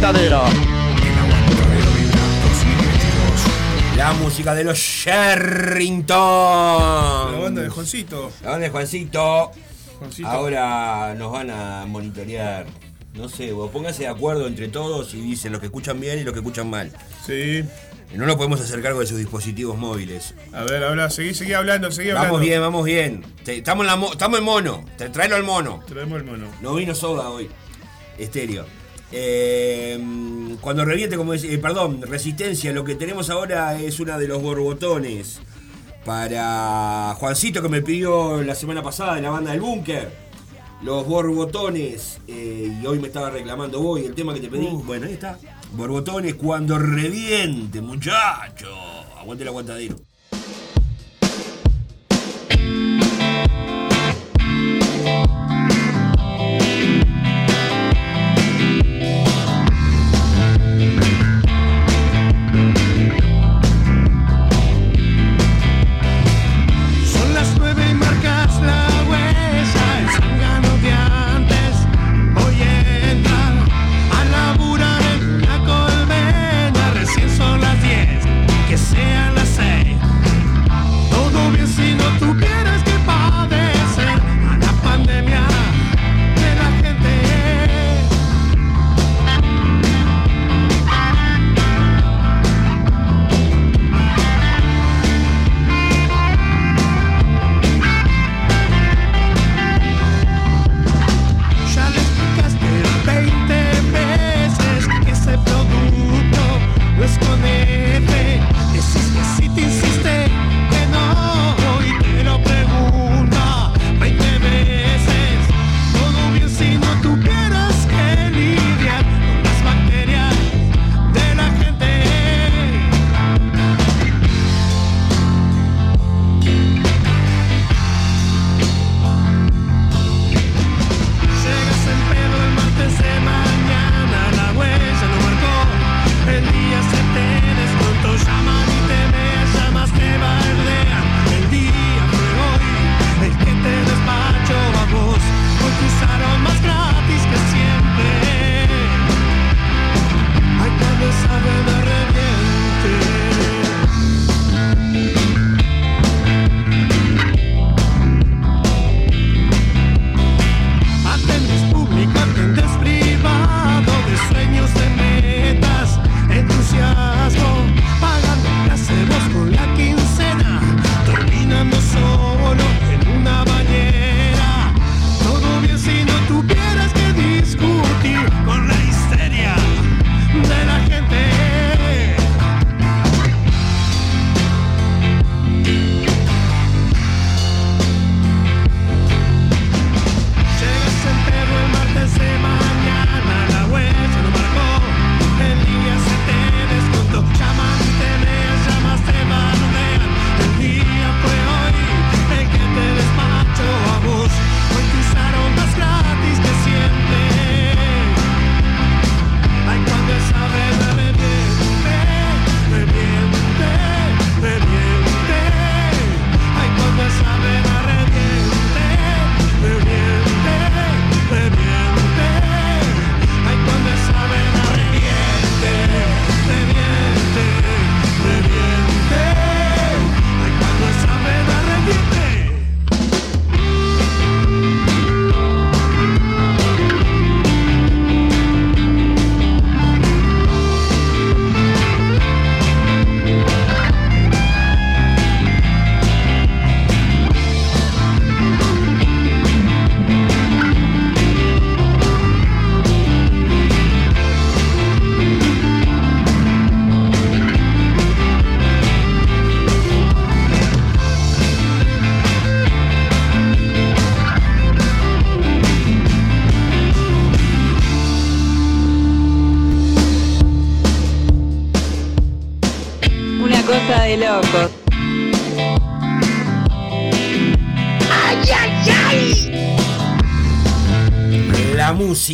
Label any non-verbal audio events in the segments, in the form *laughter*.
Radio El Aguantadero. La música de los Sherrington. La banda de Juancito. La banda de Juancito. Juancito. Ahora nos van a monitorear. No sé, vos pónganse de acuerdo entre todos y dicen los que escuchan bien y los que escuchan mal. Sí. No lo podemos hacer cargo de sus dispositivos móviles. A ver, habla, seguí, seguí hablando, seguí hablando. Vamos bien, vamos bien. Estamos en, la mo- estamos en mono. Te- Tráelo al mono. Traemos el mono. No vino soda hoy. Estéreo. Eh, cuando reviente, como dice, eh, perdón, resistencia, lo que tenemos ahora es una de los borbotones para Juancito que me pidió la semana pasada de la banda del búnker. Los borbotones, eh, y hoy me estaba reclamando vos y el tema que te pedí. Bueno, ahí está. Borbotones cuando reviente, muchacho. Aguante el aguantadero.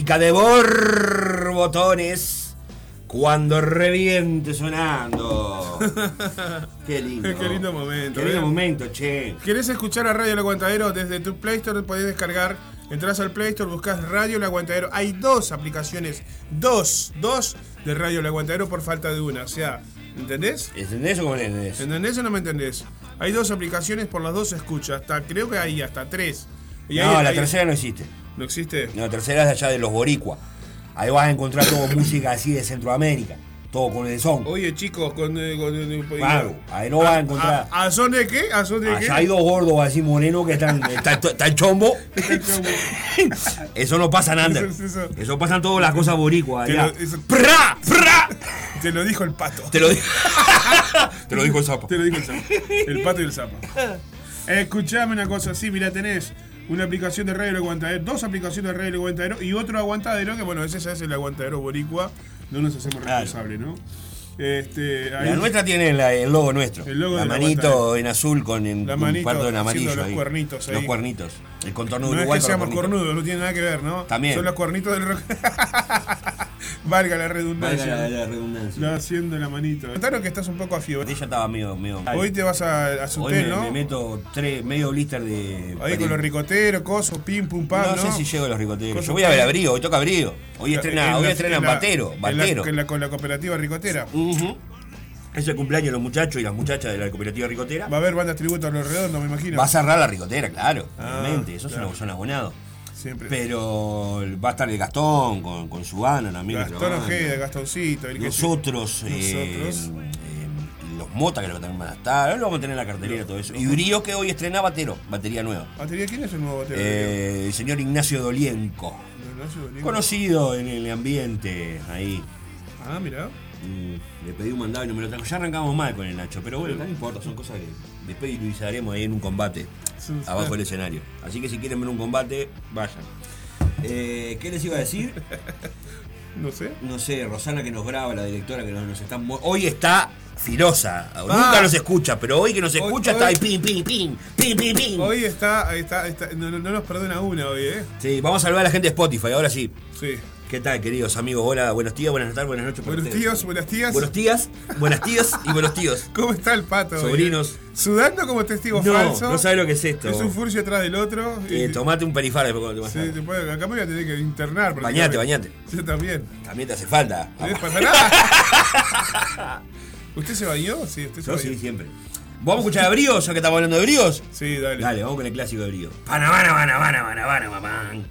Música de borbotones cuando reviente sonando. *laughs* Qué lindo. Qué lindo momento, Qué lindo ¿eh? momento, che. ¿Querés escuchar a Radio El Aguantadero desde tu Play Store? Podés descargar. Entrás al Play Store, buscas Radio El Aguantadero. Hay dos aplicaciones, dos, dos de Radio El Aguantadero por falta de una. O sea, ¿entendés? ¿Entendés o le entendés? ¿Entendés o no me entendés? Hay dos aplicaciones, por las dos se escucha. Hasta, creo que hay hasta tres. Y No, hay- la hay- tercera no existe. ¿No existe? No, la tercera es de allá de los boricua. Ahí vas a encontrar todo *coughs* música así de Centroamérica. Todo con el son. Oye, chicos, con. eh, con- eh, Claro, ahí no vas a encontrar. ¿A, a son de qué? ¿A son de qué? Allá hay dos gordos así morenos que están. *laughs* Está, está el chombo. *laughs* Eso no pasa en Ander. Eso- eso- Eso pasan todas las cosas boricuas. Allá. lo- eso- ¡Pra! ¡Pra! Te lo dijo el pato. Te lo digo. *laughs* Te lo dijo el sapo. Te lo dijo el sapo. El pato y el sapo. Escuchame una cosa, sí, mira, tenés una aplicación de Radio El Aguantadero, dos aplicaciones de Radio El Aguantadero y otro aguantadero, que bueno, ese es el aguantadero boricua, no nos hacemos Claro. responsables, ¿no? Este, ahí- La nuestra tiene la- el logo nuestro. El logo la manito en azul con en, La un manito cuarto en amarillo. los ahí. cuernitos ahí. Los cuernitos. El contorno de no es Uruguay que seamos cornudos, no tiene nada que ver, ¿no? También. Son los cuernitos del rock. *laughs* Valga la redundancia. Valga la, la redundancia. No, haciendo la manito. Contaron que estás un poco afiebrado. Ella estaba medio. medio Hoy te vas a, a Hoy Sutel, me, ¿no? me meto tres, medio blister de. Ahí con los ricoteros, cosos, pim, pum, pam, no, ¿no? sé si llego a los ricoteros. Yo voy a ver a Brío, hoy toca Brío. Hoy estrena, En hoy la- estrena en la- Batero. en la- Batero. en la- con la cooperativa ricotera. Ujú. Es el cumpleaños de los muchachos y las muchachas de la cooperativa ricotera. Va a haber bandas tributo a los redondos, me imagino. Va a cerrar la ricotera, claro, Ah, obviamente. Eso claro. son, son abonados. Siempre. Pero va a estar el Gastón con, con su banda también. Gastón. Ojeda, Gastoncito. El que Nosotros, eh, Nosotros. eh, los Mota creo que también van a estar. Ahora lo vamos a tener en la cartelera todo eso. Y Brío que hoy estrena Batero, batería nueva. ¿Batería quién es el nuevo batero? Eh, el señor Ignacio Dolienco. Ignacio. Conocido en el ambiente ahí. Ah, mira. Mm, Le pedí un mandado y no me lo trajo. Ya arrancamos mal con el Nacho, pero bueno, no importa, son cosas que después utilizaremos ahí en un combate, sí. abajo del escenario. Así que si quieren ver un combate, vayan. Eh, ¿Qué les iba a decir? *laughs* No sé. No sé, Rosana que nos graba, la directora que nos, nos está... Hoy está filosa, nunca Ah. nos escucha, pero hoy que nos escucha hoy- está ahí pim, pim, pim, pim, pim, pim. Hoy está, está, está no, no- no nos perdona una hoy, ¿eh? Sí, vamos a saludar a la gente de Spotify, ahora sí. Sí. ¿Qué tal, queridos amigos? Hola, buenos días, buenas tardes, buenas noches. Buenos tíos, buenas tías. Buenos días, buenas tías y buenos tíos. *laughs* ¿Cómo está el pato? Sobrinos. Sudando como testigo No, falso. no sabe lo que es esto. Es un furcio atrás del otro. Eh, y- tomate un perifar después cuando te Sí, vayas. te puede- acá me voy a tener que internar. Bañate, bañate. Yo también. También te hace falta. ¿No les pasa nada? *laughs* ¿Usted se bañó? Sí, usted se Yo bañó. sí, siempre. ¿Vamos a escuchar a Bríos, ya que estamos hablando de Bríos? Sí, dale. Dale, vamos con el clásico de Bríos. Panamana, Panamana, Panamana, mamán.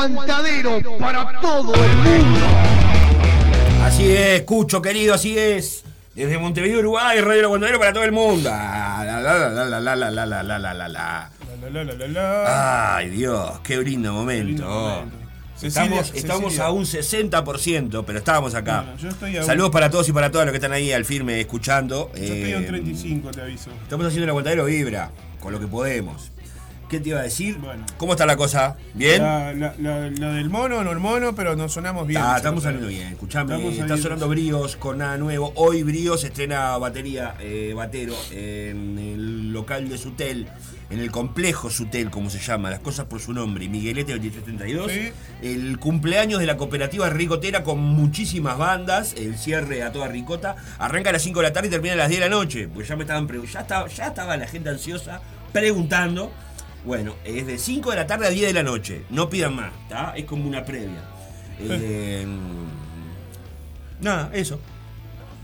aguantadero para todo el mundo. Así es, Cucho, querido, así es. Desde Montevideo, Uruguay, Radio Aguantadero para todo el mundo. Ay, Dios, qué lindo momento. Estamos, estamos a un 60%, pero estábamos acá. Saludos para todos y para todas los que están ahí al firme escuchando. Yo estoy a un 35, te aviso. Estamos haciendo el aguantadero vibra, con lo que podemos. ¿Qué te iba a decir? Bueno. ¿Cómo está la cosa? ¿Bien? La, la, la, la del mono, no el mono, pero nos sonamos bien. Ah, estamos saliendo bien, escuchame, está sonando Bríos con nada nuevo. Hoy Bríos estrena batería eh, batero en el local de Sutel, en el complejo Sutel, como se llama, las cosas por su nombre, Miguelete 2332. Sí. El cumpleaños de la cooperativa Ricotera con muchísimas bandas, el cierre a toda ricota, arranca a las 5 de la tarde y termina a las 10 de la noche, pues ya me estaban ya estaba, ya estaba la gente ansiosa preguntando. Bueno, es de 5 de la tarde a 10 de la noche, no pidan más, ¿está? Es como una previa. *laughs* Eh, nada, eso.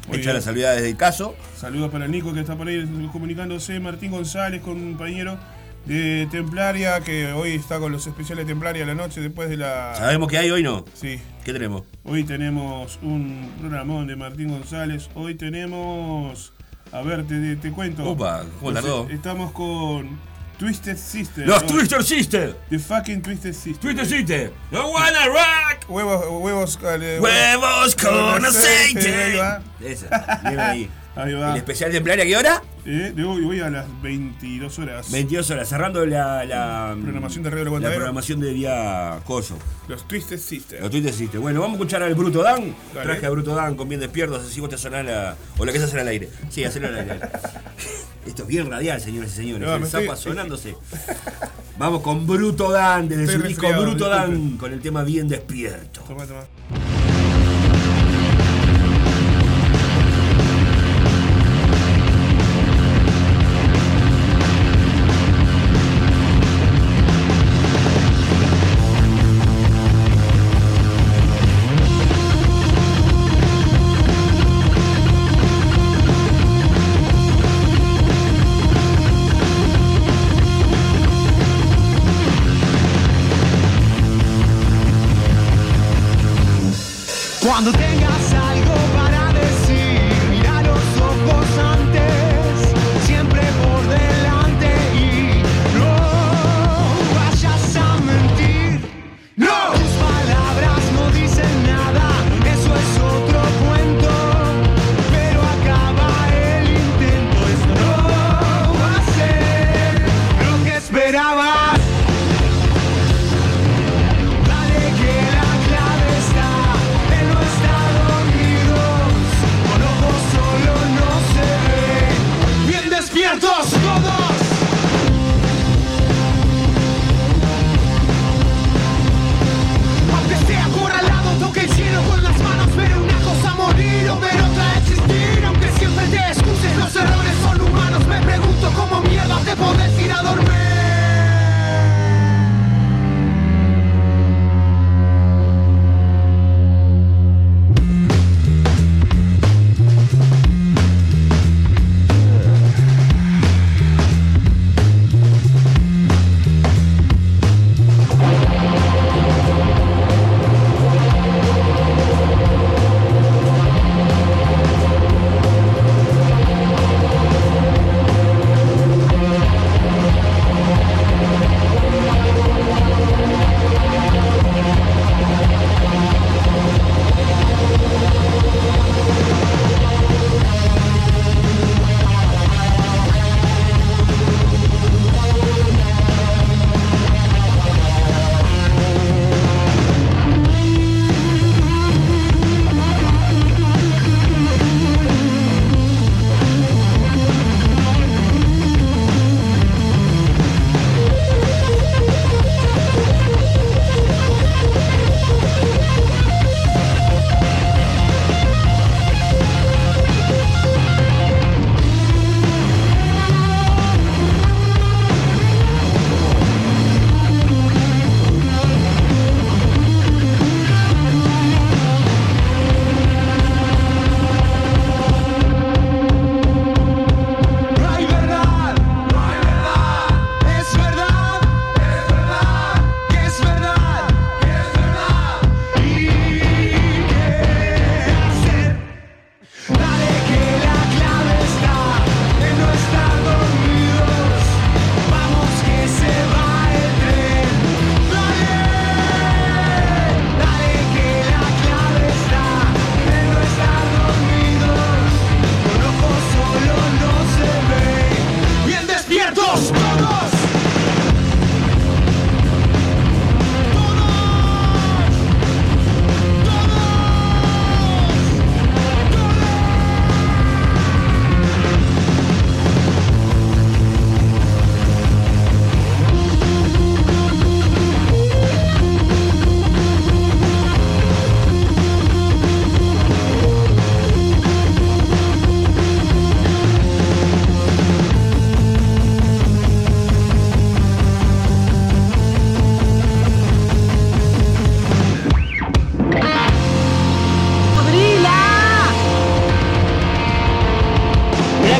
Muy Hecha bien. las salvedades del caso. Saludos para Nico que está por ahí comunicándose. Martín González, compañero de Templaria, que hoy está con los especiales de Templaria a la noche después de la. ¿Sabemos qué hay hoy no? Sí. ¿Qué tenemos? Hoy tenemos un programón de Martín González. Hoy tenemos. A ver, te, te cuento. Upa, ¿cómo tardó? Estamos con Twisted Sister. ¡Los ¿no? Twister Sister! The fucking Twisted Sister. ¡Twister Sister! ¡No wanna rock! Huevos, huevos, eh, ¡Huevos con Con aceite! aceite. Esa, bien ahí. Ahí va. ¿El especial de Templaria a qué hora? Eh, de hoy voy a las 22 horas. 22 horas, cerrando la, la Programación de Radio La programación de día Coso. Los Twisted Sister. Los Twitter Sister. Bueno, vamos a escuchar al Bruto Dan. Dale. Traje a Bruto Dan con bien despiertos, así vos te sonás la. O la que se hacer al aire. Sí, hacerlo al aire. *laughs* Esto es bien radial, señores y señores. No, el zapa estoy- sonándose. Vamos con Bruto Dan, desde Estoy su disco Bruto Dan, con el tema Bien Despierto. Toma, toma.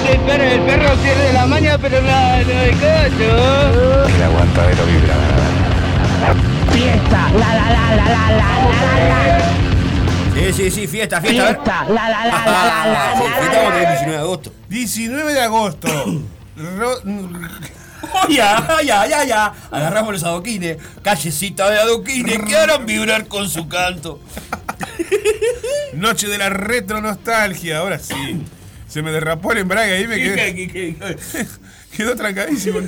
el perro, el perro pierde la maña, pero la, no el cacho. El aguantadero vibra. Fiesta, la la la la la la la Sí, sí, sí, fiesta, fiesta. Fiesta, la la la la la la. Fiesta el 19 de agosto. 19 de agosto. ¡Ya, ya, ya, ya! Agarramos los adoquines, callecita de adoquines que harán vibrar con su canto. Noche de la retro nostalgia, ahora sí. Se me derrapó el embrague ahí me quedé. Quedó trancadísimo.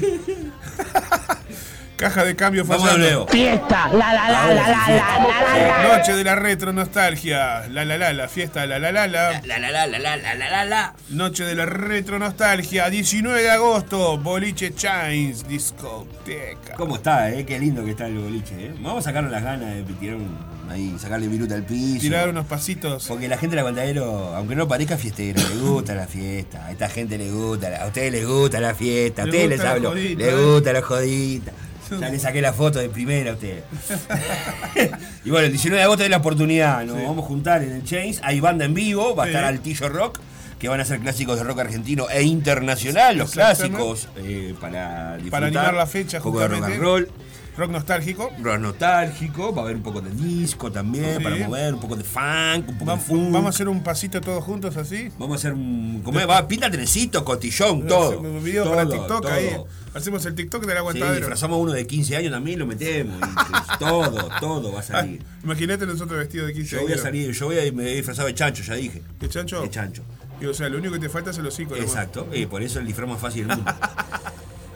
Caja de cambio fallando. Fiesta, la la la la la la la Noche de la retro nostalgia, la la la la fiesta, la la la la. La la la la la la la la Noche de la retro nostalgia, 19 de agosto, boliche Chains discoteca. ¿Cómo está, eh? Qué lindo que está el boliche, eh. Vamos a sacarnos las ganas de tirar un ahí, sacarle viruta al piso. Tirar unos pasitos. Porque la gente de la Aguantadero, aunque no parezca fiestero, le gusta la fiesta. A esta gente le gusta, la- a ustedes les gusta la fiesta. A ustedes les hablo, les ¿eh? gusta la jodita. Ya le saqué la foto de primera a ustedes. *laughs* y bueno, el 19 de agosto es la oportunidad. Nos vamos a juntar en el Chains. Hay banda en vivo, va a Sí. estar Altillo Rock. Que van a ser clásicos de rock argentino e internacional, los clásicos eh, para disfrutar. Para animar la fecha, Un poco de rock and roll Rock nostálgico. rock nostálgico, va a haber un poco de disco también Sí. para mover, un poco de funk, un poco Va- de funk. Vamos a hacer un pasito todos juntos así. Vamos a hacer un. ¿Cómo es? Va, pinta trenecito, cotillón, todo. Un video todo, para TikTok todo. ahí. Hacemos el TikTok del Sí, aguantadero. disfrazamos uno de 15 años también, lo metemos. *laughs* y todo, todo va a Ah, salir. Imagínate nosotros vestidos de 15 Yo voy a años. salir, yo voy a me he disfrazado de chancho, ya dije. ¿De chancho? De chancho. Y, o sea, lo único que te falta es el hocico. Exacto, y por eso el disfraz más fácil del mundo. *laughs*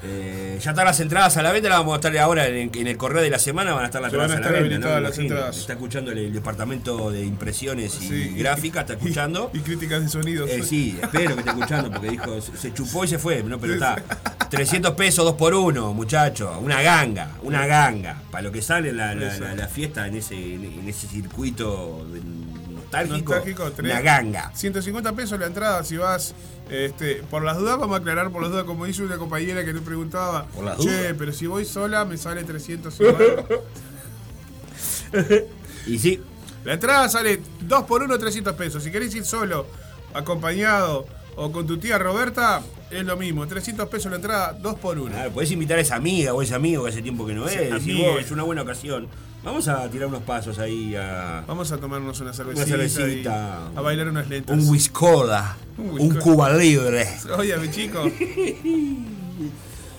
Eh, ya están las entradas a la venta, las vamos a estar ahora en, en el correo de la semana, van a estar las van a la venta. las entradas. Está escuchando el, el departamento de impresiones y Sí. gráfica, está escuchando. Y, y críticas de sonidos. Eh, sí, espero que esté escuchando porque dijo, se se chupó y se fue, ¿no? Pero está. 300 pesos, dos por uno, muchacho. Una ganga, una ganga. Para lo que sale la, la- la- la fiesta en ese, en ese circuito de- nostálgico. Nostálgico, una ganga. 150 pesos la entrada si vas. Este, por las dudas, vamos a aclarar por las dudas, como dice una compañera que te preguntaba. Por las che, dudas". pero si voy sola me sale 300 igual". *laughs* Y sí, La entrada sale 2 por 1 300 pesos. Si querés ir solo, acompañado o con tu tía Roberta, es lo mismo. 300 pesos la entrada, 2 por 1. claro, podés invitar a esa amiga o ese amigo que hace tiempo que no Sí, es. Amigo. "Vos, es una buena ocasión. Vamos a tirar unos pasos ahí a. Vamos a tomarnos una cervecita, cervecita. y a bailar unas lentas. Un whiskoda, Un un. Cuba libre. Oye, mi chico. *laughs*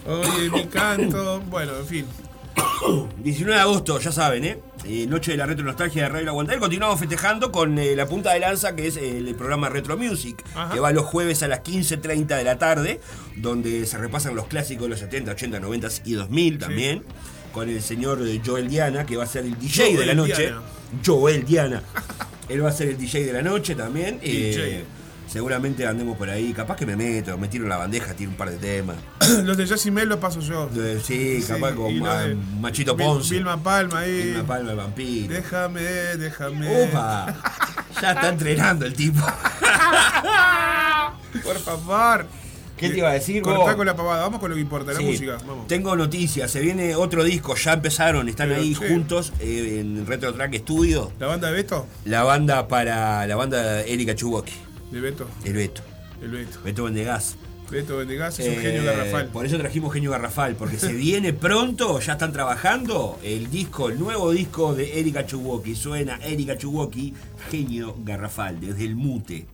Oye, mi canto. Bueno, en fin. 19 de agosto, ya saben, ¿eh? Eh, Noche de la Retro Nostalgia de Radio La Aguantadero. Continuamos festejando con eh, la punta de lanza que es eh, el programa Retro Music, Ajá. que va los jueves a las 15.30 de la tarde, donde se repasan los clásicos de los 70, 80, 90 y 2000 también, con el señor eh, Joel Diana, que va a ser el DJ de la noche. Diana. Joel Diana. Él va a ser el DJ de la noche también. eh, DJ. seguramente andemos por ahí. Capaz que me meto, me tiro en la bandeja, tiro un par de temas. *coughs* Los de Jessy Mel los paso yo. Eh, Sí, capaz Sí, con Machito Ponce. Vilma Palma ahí. Una palma de vampiro. Déjame, déjame. Opa, ya está *laughs* entrenando el tipo. *laughs* Por favor. ¿Qué te iba a decir? Cortá vos? con la pavada. Vamos con lo que importa, la Sí, música. Vamos. Tengo noticias, se viene otro disco, ya empezaron, están Pero, ahí juntos eh, en Retro Track Studio. ¿La banda de Beto? La banda para la banda Erika Chuboki, De Beto. el Beto, El Beto. Beto Vendegas. Beto Vendegas es un Eh, genio garrafal. Por eso trajimos Genio Garrafal, porque se viene pronto, ya están trabajando el disco, el nuevo disco de Erika Chuwoki. Suena Erika Chuwoki, Genio Garrafal, desde el mute.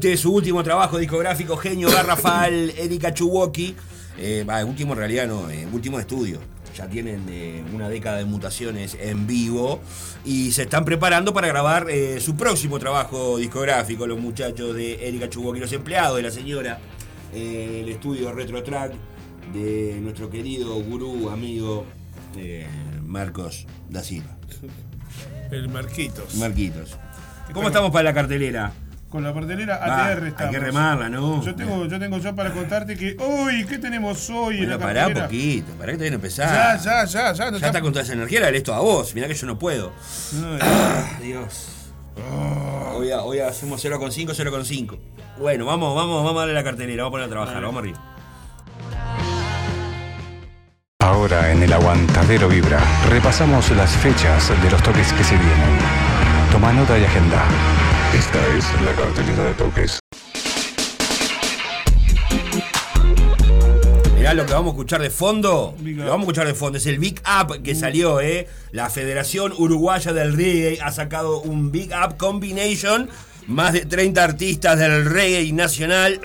Su último trabajo discográfico, Genio Garrafal, Erika Chuwoki. Eh, último en realidad no, eh, último de estudio. Ya tienen eh, una década de mutaciones en vivo y se están preparando para grabar eh, su próximo trabajo discográfico, los muchachos de Erika Chuwoki, los empleados de la señora, eh, el estudio Retro Track de nuestro querido gurú, amigo Marcos da Silva. El Marquitos. Marquitos. ¿Cómo estamos para la cartelera? Con la cartelera Va, ATR hay estamos. que remarla, ¿no? Yo tengo, yo tengo ya para contarte que hoy, ¿qué tenemos hoy en Bueno, la pará cartelera? poquito, pará que te viene a Ya, empezar. ya, ya, ya. no Ya está con toda esa energía, la esto a vos. Mirá que yo no puedo. No, Ah, Dios. Hoy, hoy hacemos 0,5, 0,5. Bueno, vamos, vamos, vamos a darle la cartelera, vamos a poner a trabajar, vamos arriba. Ahora en el aguantadero vibra, repasamos las fechas de los toques que se vienen. Toma nota y agenda. Esta es la cartelera de toques. Mirá lo que vamos a escuchar de fondo. Big Lo Up. vamos a escuchar de fondo. Es el Big Up que salió, ¿eh? La Federación Uruguaya del Reggae ha sacado un Big Up Combination. Más de 30 artistas del reggae nacional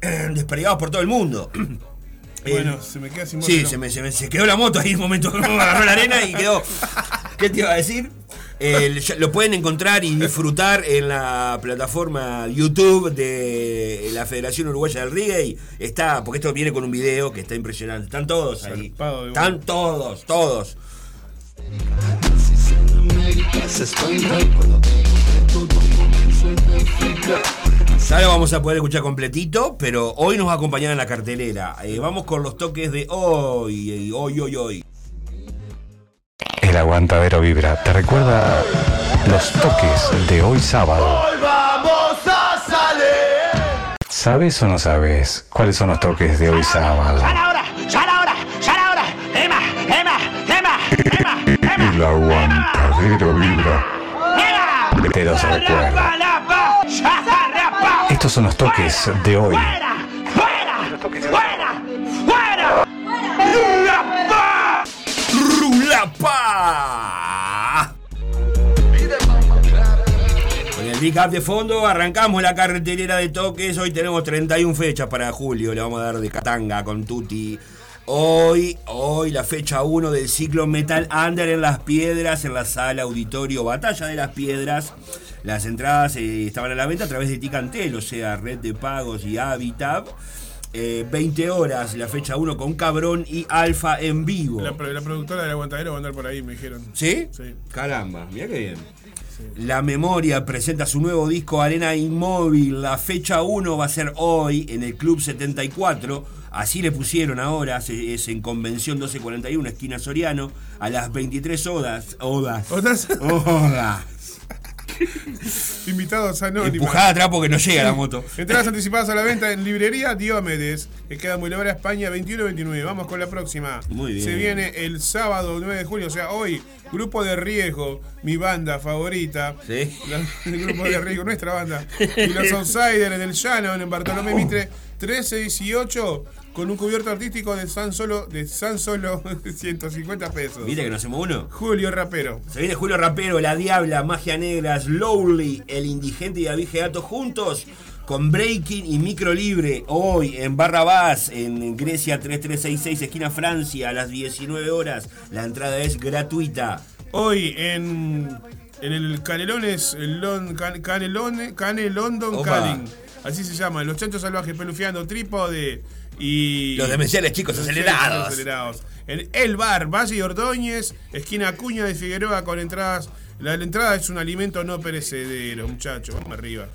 *clears throat* desperdigados por todo el mundo. *clears throat* Bueno, se me queda sin voz. Sí, ¿no? se me, se me- se quedó la moto ahí un momento, *laughs* agarró la arena y quedó. ¿Qué te iba a decir? Lo pueden encontrar y disfrutar en la plataforma YouTube de la Federación Uruguaya del Reggae. Está, porque esto viene con un video que está impresionante. Están todos ahí. Están todos, todos. Ya lo vamos a poder escuchar completito, pero hoy nos va a acompañar en la cartelera. Eh, vamos con los toques de hoy, hoy, hoy, hoy. El aguantadero vibra te recuerda los toques de hoy sábado. vamos a salir. ¿Sabes o no sabes cuáles son los toques de hoy sábado? ahora! ¡Sal ahora! ¡Sal ahora! ¡Emma! ¡Emma! ¡Emma! ¡Emma! ¡Emma! *laughs* El aguantadero vibra ¡Emma! te los recuerda. Estos son los toques de hoy. ¡Fuera! ¡Fuera! ¡Fuera! ¡Fuera! ¡Rapa! ¡Rulapa! Con el Big Up de fondo arrancamos la cartelera de toques. Hoy tenemos 31 fechas para julio. Le vamos a dar de Catanga con Tutti. Hoy, hoy la fecha 1 del ciclo Metal Under en Las Piedras, en la sala auditorio Batalla de las Piedras. Las entradas eh, estaban a la venta a través de Ticantel, o sea, red de pagos y Habitat. Eh, 20 horas, la fecha 1 con Cabrón y Alfa en vivo. La productora del aguantadero va a andar por ahí, me dijeron. ¿Sí? Sí. Caramba, mira qué bien. La Memoria presenta su nuevo disco Arena Inmóvil. La fecha 1 va a ser hoy en el Club 74. Así le pusieron ahora, es en Convención 1241, esquina Soriano, a las 23 horas. Odas. Otras Odas. *laughs* invitados anónimos. Empujada atrás porque no llega la moto. *laughs* Entradas anticipadas a la venta en librería Diomedes, que queda muy Muy España 21-29. Vamos con la próxima. Muy bien. Se viene el sábado 9 de julio, o sea, hoy, Grupo de Riesgo, mi banda favorita. ¿Sí? La- el Grupo de Riesgo, nuestra banda. Y los *laughs* Outsiders en el Llano, en Bartolomé Mitre, 1318, con un cubierto artístico de San Solo, de San Solo *laughs* 150 pesos. ¿Viste que no hacemos uno? Julio Rapero. Se viene Julio Rapero, La Diabla, Magia Negra, Slowly, El Indigente y David Geato juntos con Breaking y Micro Libre. Hoy en Barrabás, en Grecia 3366, esquina Francia, a las 19 horas. La entrada es gratuita. Hoy en, en el Canelones, el Lon, Can- Canelone, Cane London Opa. Así se llama. Los chanchos salvajes pelufiando trípode y. Los demenciales chicos Los acelerados. acelerados. En El Bar, Valle y Ordóñez, esquina Cuña de Figueroa con entradas. La, la entrada es un alimento no perecedero, muchachos. Vamos arriba.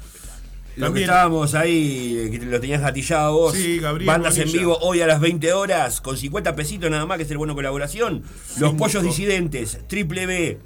Lo que estábamos ahí, eh, que lo tenías gatillado vos. Sí, Gabriel Bandas en vivo hoy a las 20 horas, con 50 pesitos nada más, que es el bueno colaboración. Los. Pollos Disidentes, Triple B,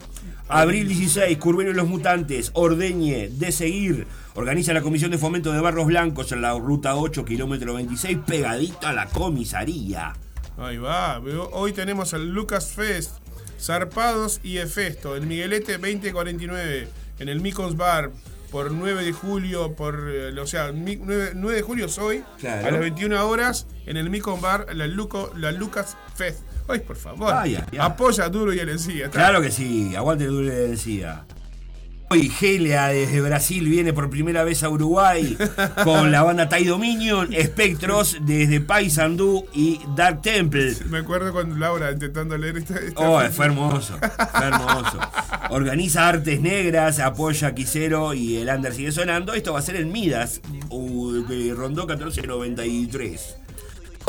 Abril 16, Curvelo y los Mutantes, Ordeñe, De Seguir. Organiza la Comisión de Fomento de Barros Blancos en la ruta 8, kilómetro 26, pegadito a la comisaría. Ahí va. Hoy tenemos el Lucas Fest, Zarpados y Efesto, el Miguelete 2049, en el Micos Bar. por 9 de julio, por, eh, o sea, mi- 9, 9 de julio es hoy, Claro. a las 21 horas, en el Micon Bar, la, Luco, la Lucas Fest. Ay, por favor, Ay, ay, ay. apoya duro y encía. Claro que sí, aguante el dulce de encía. Hoy Gelia desde Brasil viene por primera vez a Uruguay con la banda Tai Dominion, Spectros desde Paysandú y Dark Temple. Me acuerdo con Laura intentando leer esta. esta Oh, fue hermoso, fue hermoso. Organiza Artes Negras, apoya a Quisero y el Under sigue sonando. Esto va a ser en Midas, Rondó 1493.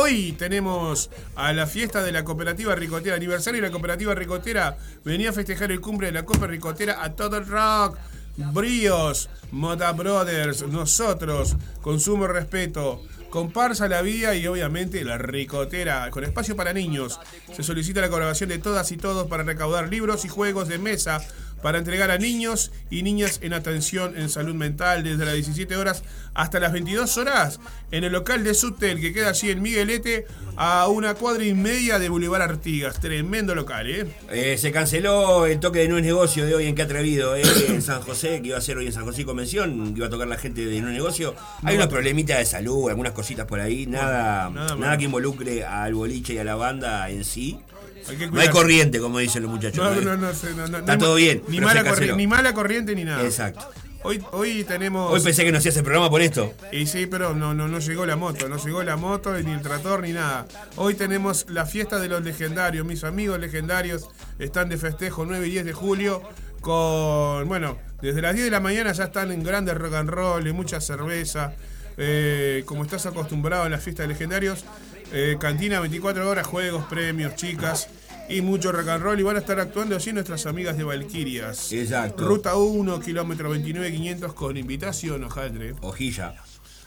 Hoy tenemos a la fiesta de la cooperativa ricotera, aniversario de la cooperativa ricotera. Venía a festejar el cumple de la Copa Ricotera a todo el rock. Bríos, Mota Brothers, nosotros, consumo respeto, comparsa la vía y obviamente la ricotera con espacio para niños. Se solicita la colaboración de todas y todos para recaudar libros y juegos de mesa para entregar a niños y niñas en atención en salud mental desde las 17 horas hasta las 22 horas en el local de Sutel que queda allí en Miguelete a una cuadra y media de Boulevard Artigas. Tremendo local, ¿eh? Eh, se canceló el toque de no es negocio de hoy en que atrevido eh, *coughs* en San José, que iba a ser hoy en San José Convención, que iba a tocar la gente de no es negocio. Hay unos problemitas de salud, algunas cositas por ahí, nada, nada que involucre al boliche y a la banda en sí. Hay No hay corriente, como dicen los muchachos. No, no, no, no, no, Está todo bien. Ni mala, corriente, ni mala corriente ni nada. Exacto. Hoy, hoy tenemos. Hoy pensé que no hacías el programa por esto. Y sí, pero no, no, no llegó la moto, no llegó la moto, ni el trator, ni nada. Hoy tenemos la fiesta de los legendarios. Mis amigos legendarios están de festejo 9 y 10 de julio con, bueno, desde las 10 de la mañana ya están en grandes rock and roll y mucha cerveza. Eh, como estás acostumbrado a las fiestas de legendarios, eh, cantina 24 horas, juegos, premios, chicas y mucho rock and roll. Y van a estar actuando allí nuestras amigas de Valquirias. Exacto. Ruta 1, kilómetro 29,500 con invitación, ojaldre. Hojilla.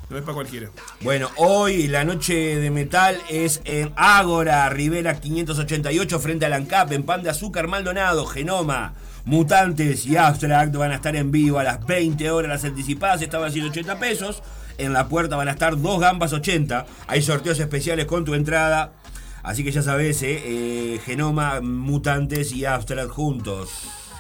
No es para cualquiera. Bueno, hoy la noche de metal es en Ágora, Rivera 588, frente al ANCAP, en Pan de Azúcar, Maldonado, Genoma, Mutantes y Abstract van a estar en vivo a las 20 horas. Las anticipadas estaban a 180 pesos. En la puerta van a estar dos gambas 80. Hay sorteos especiales con tu entrada. Así que ya sabes, eh, eh, Genoma, Mutantes y Abstract juntos.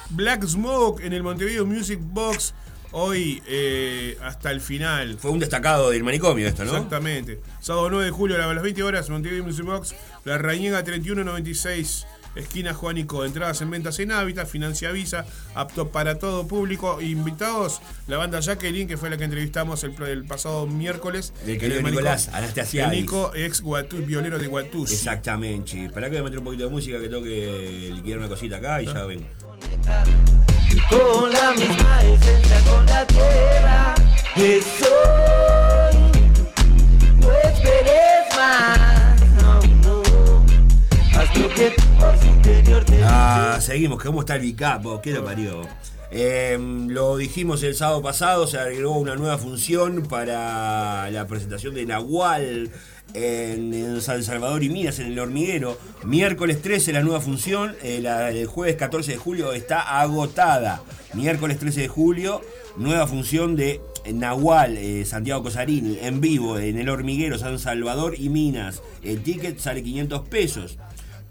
Black Smoke en el Montevideo Music Box. Hoy eh, hasta el final. Fue un destacado del manicomio esto, ¿no? Exactamente. Sábado 9 de julio a las 20 horas, Montevideo Music Box. La Rañega 3196, esquina Juanico. Entradas en ventas en Hábitat, financia Visa, apto para todo público. Invitados, la banda Jacqueline, que fue la que entrevistamos el, el pasado miércoles. Del querido el Manico- Nicolás Anastasiadis. el Nico, ex Guatú, violero de Guatús. Exactamente. Para que voy a meter un poquito de música que tengo que liquidar una cosita acá y ya vengo. Con la misma esencia con la tierra que soy. No esperes más, Ah, seguimos. ¿Cómo está el bicapo? ¿Qué lo parió? Eh, lo dijimos el sábado pasado, se agregó una nueva función para la presentación de Nahual en, San Salvador y Minas, en el hormiguero. Miércoles 13 la nueva función, eh, el jueves 14 de julio está agotada. Miércoles 13 de julio, nueva función de Nahual, eh, Santiago Cosarini, en vivo en el hormiguero San Salvador y Minas. El ticket sale 500 pesos.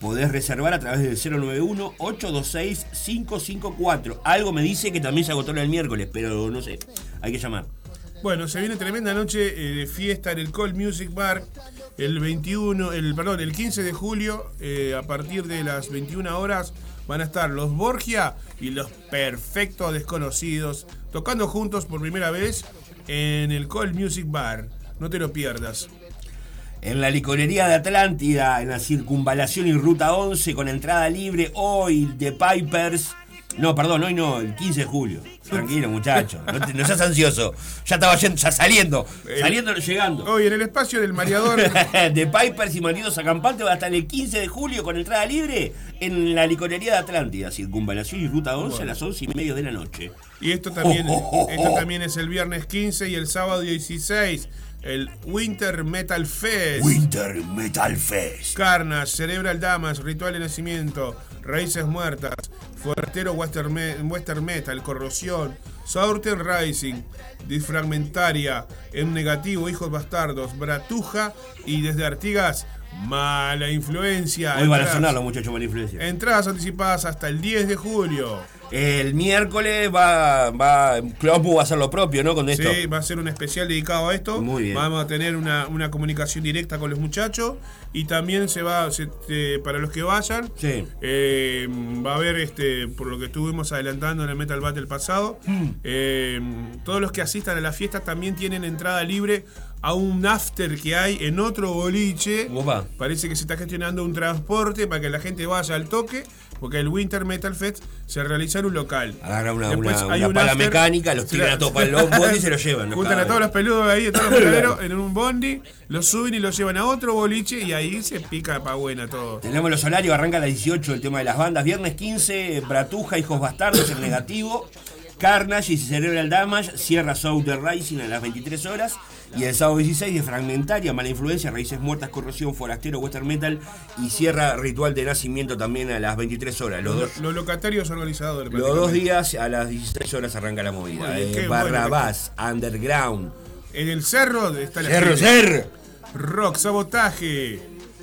Podés reservar a través del 091-826-554. Algo me dice que también se agotó el miércoles, pero no sé. Hay que llamar. Bueno, se viene tremenda noche eh, de fiesta en el Cold Music Bar el 21, el perdón, el 15 de julio eh, a partir de las 21 horas van a estar los Borgia y los Perfectos Desconocidos tocando juntos por primera vez en el Cold Music Bar. No te lo pierdas. En la licorería de Atlántida, en la circunvalación y ruta 11, con entrada libre, hoy de Pipers. No, perdón, hoy no, el 15 de julio. Tranquilo, muchacho. No, te- no seas ansioso. Ya estaba yendo, ya saliendo. Saliendo, llegando. Hoy en el espacio del mareador *laughs* de Pipers y Maridos Acampantes va a estar el 15 de julio con entrada libre en la licorería de Atlántida, circunvalación y ruta 11 a las 11 y media de la noche. Y esto también, Oh, oh, oh, esto también es el viernes 15 y el sábado 16, el Winter Metal Fest. Winter Metal Fest. Carnage, Cerebral Damas, Ritual de Nacimiento, Raíces Muertas, Fuertero Western, Me- Western Metal, Corrosión, Southern Rising, Disfragmentaria, En Negativo, Hijos Bastardos, Bratuja y desde Artigas, Mala influencia. Hoy van a sonar los muchachos mala influencia. Entradas anticipadas hasta el 10 de julio. El miércoles va, va, Closmu va a hacer lo propio, ¿no? Con esto. Sí, va a ser un especial dedicado a esto. Muy bien. Vamos a tener una, una comunicación directa con los muchachos. Y también se va, se- eh, para los que vayan, Sí. eh, va a haber, este, por lo que estuvimos adelantando en el Metal Battle pasado, Hmm. eh, todos los que asistan a la fiesta también tienen entrada libre a un after que hay en otro boliche. Opa. Parece que se está gestionando un transporte para que la gente vaya al toque, porque el Winter Metal Fest se realiza en un local. Agarra una, Después una, hay una un pala after. mecánica, los tiran a todos para el bondi *laughs* y se los llevan. Juntan a todos los peludos ahí, de todos los metaleros, *laughs* en un bondi, los suben y los llevan a otro boliche y ahí se pica pa' buena todo. Tenemos los horarios, arranca a las 18 el tema de las bandas. Viernes 15, Bratuja, Hijos Bastardos, el negativo. Carnage y Cerebral Damage, cierra Southern Rising a las 23 horas. Y el sábado 16 de Fragmentaria, Mala Influencia, Raíces Muertas, Corrosión, Forastero, Western Metal. Y cierra Ritual de Nacimiento también a las 23 horas. Los dos, Los, los locatarios organizadores. los dos días a las 16 horas arranca la movida. Eh, bueno Barrabás, Underground. En el cerro está la Cerro, gente. Cerro. Rock, sabotaje.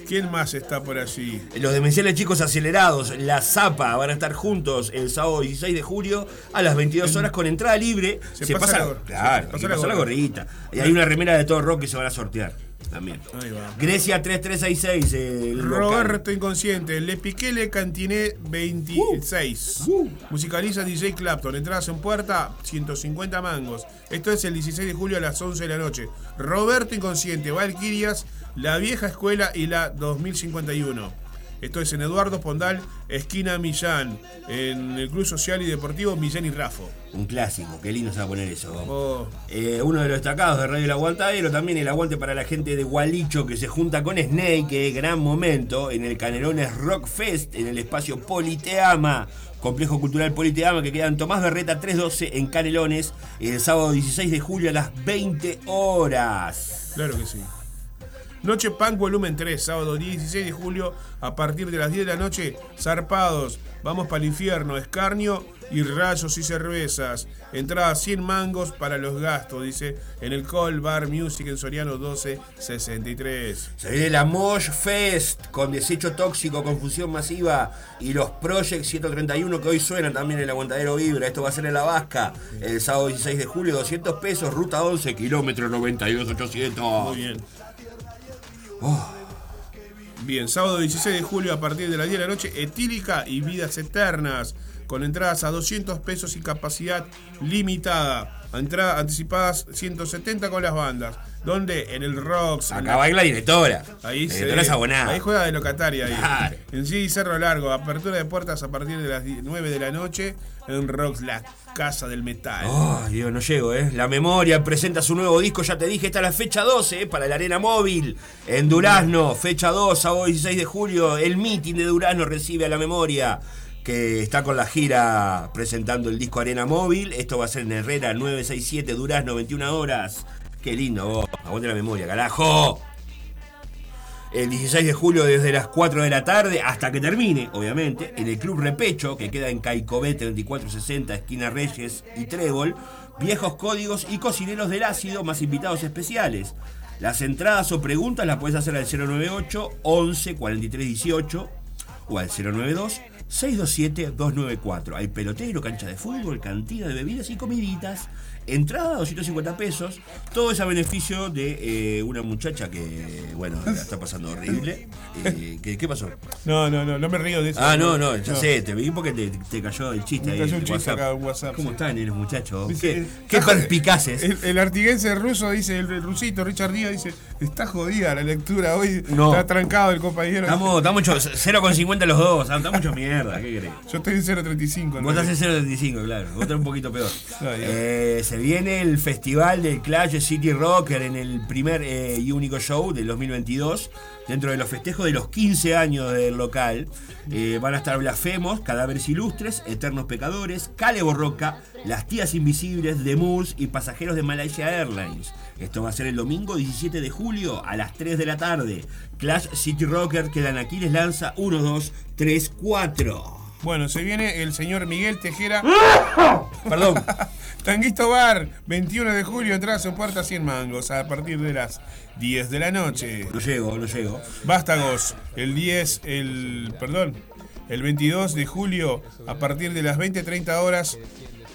¿Quién más está por allí? Los demenciales chicos acelerados, La Zapa, van a estar juntos el sábado 16 de julio a las 22 horas con entrada libre. Se pasa la claro, Se pasa se la la gorrita. Y hay una remera de todo rock que se van a sortear también. Ahí va. Grecia 3366, el local. Roberto Inconsciente, Le Piqué Le Cantiné 26. Uh. Musicaliza DJ Clapton. Entradas en puerta, 150 mangos. Esto es el 16 de julio a las 11 de la noche. Roberto Inconsciente, Valquirias, La Vieja Escuela y la 2051. Esto es en Eduardo Pondal, esquina Millán, en el Club Social y Deportivo Millán y Rafo. Un clásico, qué lindo se va a poner eso. Oh, Eh, uno de los destacados de Radio El Aguantadero, también el aguante para la gente de Gualicho que se junta con Snake, que gran momento, en el Canelones Rock Fest, en el espacio Politeama, Complejo Cultural Politeama, que queda en Tomás Berreta 312 en Canelones, el sábado 16 de julio a las 20 horas. claro que sí. Noche Punk Volumen 3, sábado 16 de julio, a partir de las 10 de la noche, zarpados, vamos para el infierno, escarnio y rayos y cervezas. Entrada 100 mangos para los gastos, dice, en el Call Bar Music en Soriano 1263. Se viene la Mosh Fest con desecho tóxico, confusión masiva y los Project 131 que hoy suenan también en el aguantadero Vibra. Esto va a ser en la Vasca el sábado 16 de julio, 200 pesos, ruta 11, kilómetro 92, 800. Muy bien. Bien, sábado 16 de julio a partir de las 10 de la noche, Etílica y Vidas Eternas, con entradas a 200 pesos y capacidad limitada. Entradas anticipadas 170 con las bandas. Donde en el Rocks. Acá la- baila directora. Ahí la se directora es abonada. Ahí juega de locataria ahí. Claro. En sí, Cerro Largo, apertura de puertas a partir de las 9 de la noche en Rocks, la casa del metal. Ay, Dios, no llego, ¿eh? La memoria presenta su nuevo disco, ya te dije, está la fecha 12, ¿eh? Para la Arena Móvil, en Durazno, fecha 2, sábado 16 de julio. El meeting de Durazno recibe a la memoria, que está con la gira presentando el disco Arena Móvil. Esto va a ser en Herrera 967, Durazno, 21 horas. Qué lindo, vos. Aguante la memoria, carajo. El 16 de julio desde las 4 de la tarde hasta que termine, obviamente, en el Club Repecho, que queda en Caicobé 3460, esquina Reyes y Trébol, viejos códigos y cocineros del ácido más invitados especiales. Las entradas o preguntas las puedes hacer al 098 11 43 18 o al 092 627 294. Hay pelotero, cancha de fútbol, cantina de bebidas y comiditas. Entrada 250 pesos. Todo es a beneficio de eh, una muchacha que, bueno, la está pasando horrible. Eh, ¿qué, qué pasó? No, no, no, no me río de eso. Ah, no, no, ya sé, te vi porque te, te cayó el chiste Me ahí. cayó en un chiste WhatsApp. acá en WhatsApp, ¿Cómo sí. están los muchachos? Dice, Qué, qué perspicaces. El, el artiguense ruso dice, el, el rusito Richard Díaz dice, está jodida la lectura hoy, No. está trancado el compañero. Estamos, estamos hecho 0,50 los dos, ah, estamos hecho mierda, ¿qué querés? Yo estoy en 0.35. Vos ¿no? estás en 0.35, claro. Vos estás un poquito peor. Ya. Eh, se viene el festival del Clash City Rocker en el primer eh, y único show del 2022. Dentro de los festejos de los 15 años del local. Eh, van a estar Blasfemos, Cadáveres Ilustres, Eternos Pecadores, Cale Borroca, Las Tías Invisibles, The Moors y Pasajeros de Malaysia Airlines. Esto va a ser el domingo 17 de julio a las 3 de la tarde. Clash City Rocker, quedan aquí les lanza 1, 2, 3, 4. Bueno, se viene el señor Miguel Tejera. Perdón. *laughs* Tanguito Bar, 21 de julio, entradas en puerta 100 mangos a partir de las 10 de la noche. No llego, no llego. Vástagos, el 10, el. Perdón, el 22 de julio, a partir de las 20-30 horas,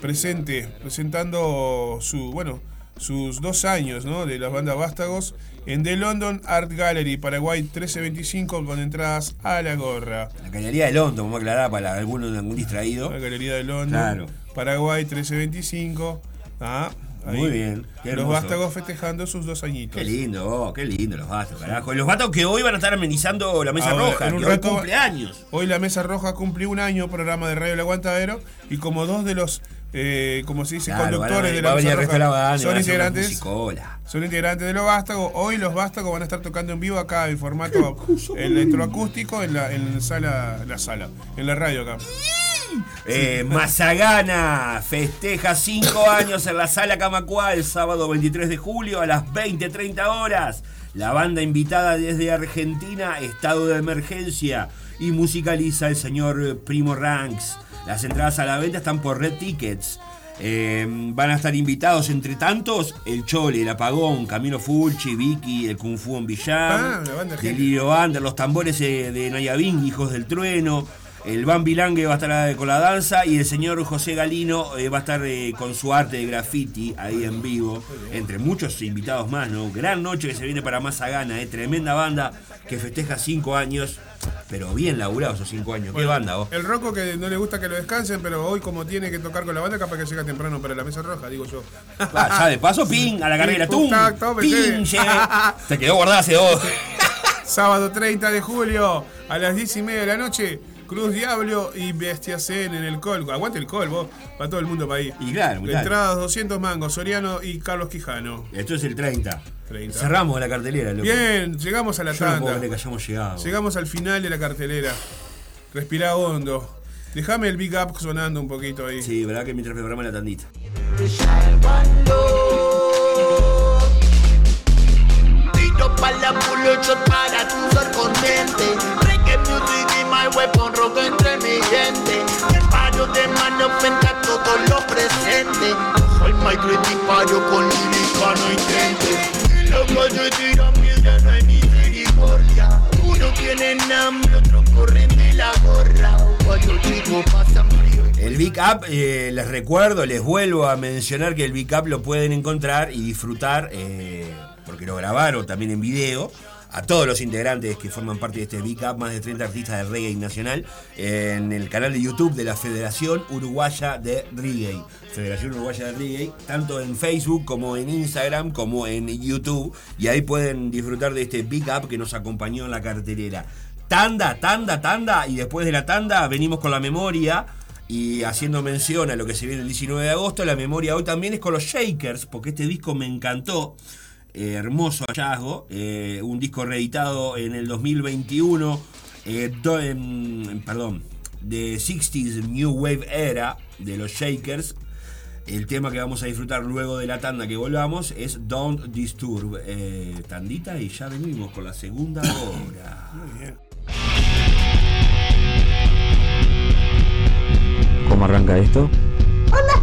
presente, presentando su. Bueno, sus dos años ¿no? de las bandas Vástagos en The London Art Gallery, Paraguay 1325, con entradas a la gorra. La Galería de London, vamos a aclarar para alguno algún distraído. La Galería de London, Claro. Paraguay 1325. Ah, ahí. Muy bien, Los. Vástagos festejando sus dos añitos. Qué lindo, oh, qué lindo los carajo. Los vatos que hoy van a estar amenizando la mesa Ahora, roja, en un que hoy rato- cumpleaños. Hoy la Mesa Roja cumplió un año, programa de Radio El Aguantadero, y como dos de los, eh, como se dice, Claro, conductores de la de Roja son integrantes, musicola. son integrantes de los Vástagos. Hoy los Vástagos van a estar tocando en vivo acá en formato electroacústico en la, en sala, la sala, en la radio acá. Eh, Mazagana festeja 5 *coughs* años en la sala Camacuá el sábado 23 de julio a las 20.30 horas. La banda invitada desde Argentina, estado de emergencia, y musicaliza el señor Primo Ranks. Las entradas a la venta están por Red Tickets. Eh, van a estar invitados, entre tantos, el Chole, el Apagón, Camilo Fulci, Vicky, el Kung Fu en Villam, Ah. Delirio Bander, los tambores eh, de Nayabing, Hijos del Trueno, el Bambi Lange va a estar eh, con la danza y el señor José Galino eh, va a estar eh, con su arte de graffiti ahí en vivo, entre muchos invitados más, ¿no? Gran noche que se viene para Mazagana, eh, tremenda banda que festeja cinco años, pero bien laburados esos cinco años. ¿Qué banda vos? El Rocco que no le gusta que lo descansen, pero hoy como tiene que tocar con la banda, capaz que llega temprano para la Mesa Roja, digo yo. Ah, ya de paso, ping, a la carrera, tum, llega. Se quedó guardada hace dos. *laughs* Sábado 30 de julio a las 10 y media de la noche, Cruz Diablo y Bestia Zen en el Col. Aguante el Col, vos, para todo el mundo para ahí. Y claro, claro. Entradas 200 mangos, Soriano y Carlos Quijano. Esto es el 30. 30. Cerramos la cartelera, loco. Bien, llegamos a la Yo no tanda. creer que hayamos llegado. Llegamos al final de la cartelera. Respirá hondo. Déjame el Big Up sonando un poquito ahí. Sí, verdad que mientras preparamos la tandita. Shot para tu ser consciente Reggae music y my weapon rock entre mi gente. Disparo de mano frente a todo lo presente. Soy Mike y disparo con lírica no intentes En la calle tiran piedra no hay misericordia Uno tiene hambre, otro corren de la gorra. Cuando chicos pasan frío y El Big Up, eh, les recuerdo, les vuelvo a mencionar que el Big Up lo pueden encontrar y disfrutar, eh, porque lo grabaron también en video, a todos los integrantes que forman parte de este Big Up, más de 30 artistas de reggae nacional, en el canal de YouTube de la Federación Uruguaya de Reggae. Federación Uruguaya de Reggae, tanto en Facebook como en Instagram, como en YouTube, y ahí pueden disfrutar de este Big Up que nos acompañó en la cartelera. Tanda, tanda, tanda, y después de la tanda venimos con la memoria. Y haciendo mención a lo que se viene el 19 de agosto, la memoria hoy también es con los Shakers, porque este disco me encantó. Eh, hermoso hallazgo. eh, un disco reeditado en el 2021. eh, do- en- perdón, de 60s New Wave Era de los Shakers. El tema que vamos a disfrutar luego de la tanda que volvamos es Don't Disturb. Eh, tandita y ya venimos con la segunda *coughs* hora. ¿Cómo arranca esto? ¡Un, dos,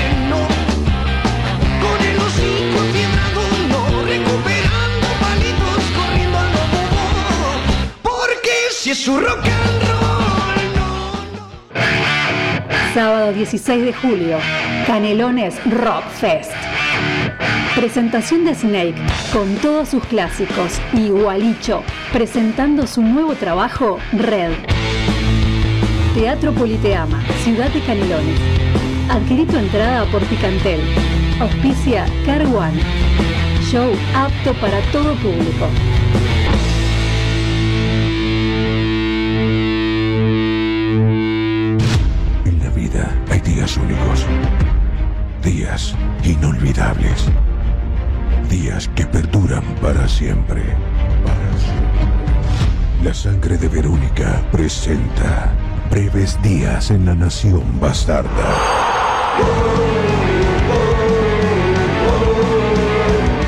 su rock and roll. Sábado 16 de julio, Canelones Rock Fest. Presentación de Snake con todos sus clásicos y Gualicho presentando su nuevo trabajo Red. Teatro Politeama, Ciudad de Canelones. Adquirí tu entrada por Picantel. Auspicia Car One. Show apto para todo público. Inolvidables, días que perduran para siempre. Para siempre. La sangre de Verónica presenta breves días en la nación bastarda.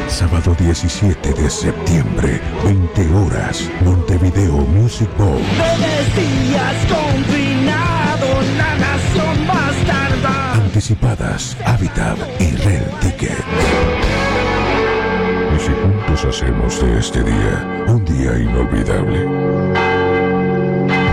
Sábado 17 de septiembre, 20 horas, Montevideo Music Bowl. Breves días confinados, la Anticipadas, Habitat y Red Ticket. Y si juntos hacemos de este día un día inolvidable.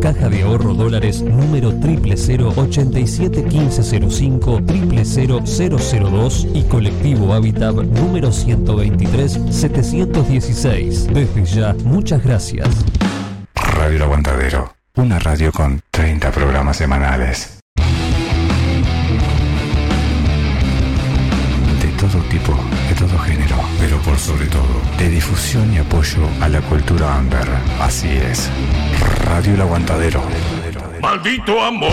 Caja de Ahorro Dólares número 000 87 1505 00002 y Colectivo Habitat número 123 716. Desde ya, muchas gracias. Radio El Aguantadero, una radio con 30 programas semanales. Todo tipo, de todo género, pero por sobre todo, de difusión y apoyo a la cultura under. Así es, Radio El Aguantadero. Maldito amor.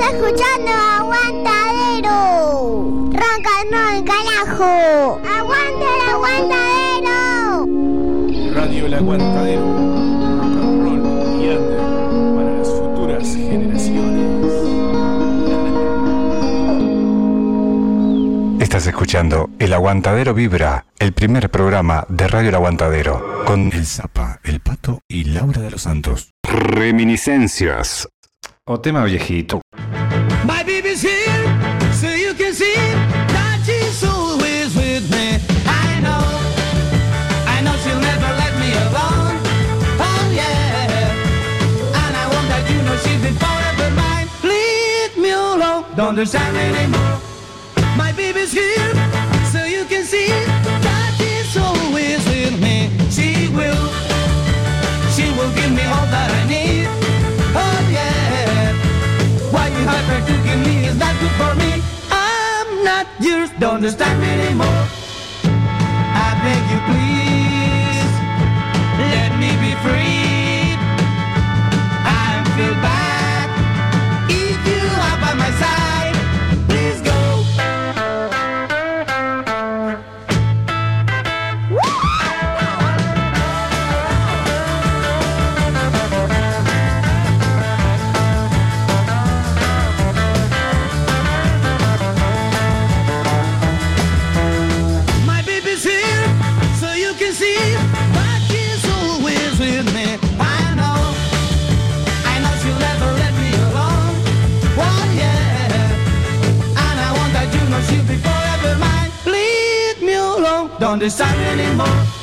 Estamos escuchando Aguantadero. Ronca no el carajo. Aguanta el aguantadero. Radio El Aguantadero. Rock and roll para las futuras generaciones. Estás escuchando El Aguantadero Vibra, el primer programa de Radio El Aguantadero, con El Zapa, El Pato y Laura de los Santos. Reminiscencias. O tema viejito. My baby's here, so you can see that she's always with me. I know, I know she'll never let me alone. Oh yeah, and I want that you know she's been forever mine. Leave me alone, don't understand anymore. Why you give me is not good for me. I'm not yours, don't understand me anymore. understand anymore.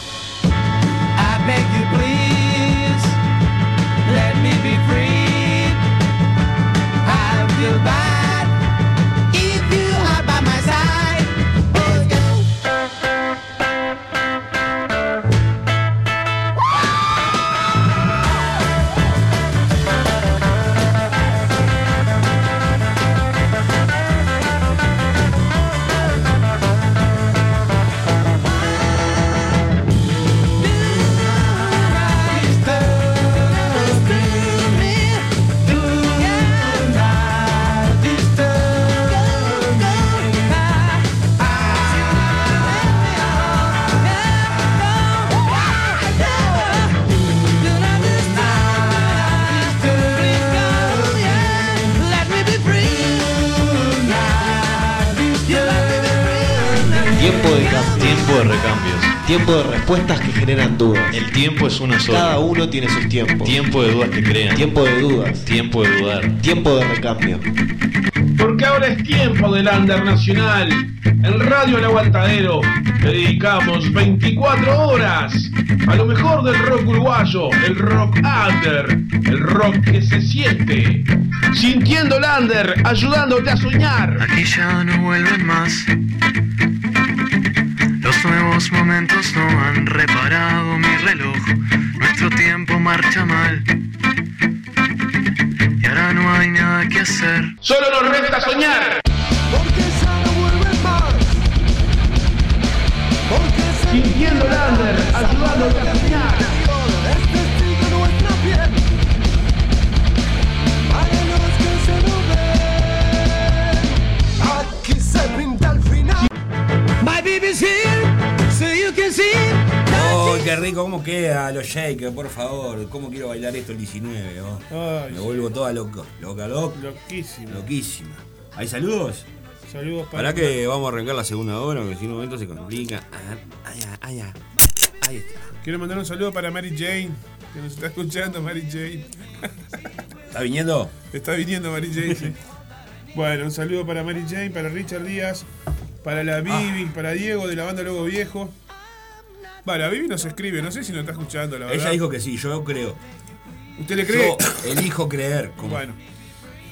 Tiempo de respuestas que generan dudas. El tiempo es uno solo. Cada uno tiene sus tiempos. Tiempo de dudas que crean. Tiempo de dudas. Tiempo de dudar. Tiempo de recambio. Porque ahora es tiempo del Under Nacional. En Radio El Aguantadero le dedicamos 24 horas a lo mejor del rock uruguayo, el rock under, el rock que se siente. Sintiendo el under, ayudándote a soñar. Aquí ya no vuelven más. Nuevos momentos no han reparado mi reloj. Nuestro tiempo marcha mal. Y ahora no hay nada que hacer. Solo nos resta soñar. Sintiendo el under, ayudándote a rico, cómo queda los shakers, por favor. Cómo quiero bailar esto el 19, oh. Ay, Me vuelvo toda loca, loca, loca. Loquísimo. Loquísima. ¿Hay saludos? Saludos para. Para que vamos a arrancar la segunda hora, porque si un momento se complica. Ah, Ahí, ahí, ahí, ahí está. Quiero mandar un saludo para Mary Jane, que nos está escuchando, Mary Jane. ¿Está viniendo? Está viniendo Mary Jane, sí. Bueno, un saludo para Mary Jane, para Richard Díaz, para la Bibi, para Diego de la banda Logo Viejo. Va, la Bibi nos escribe, no sé si nos está escuchando, la verdad. Ella dijo que sí, yo creo. ¿Usted le cree? Yo elijo creer. Como... Bueno,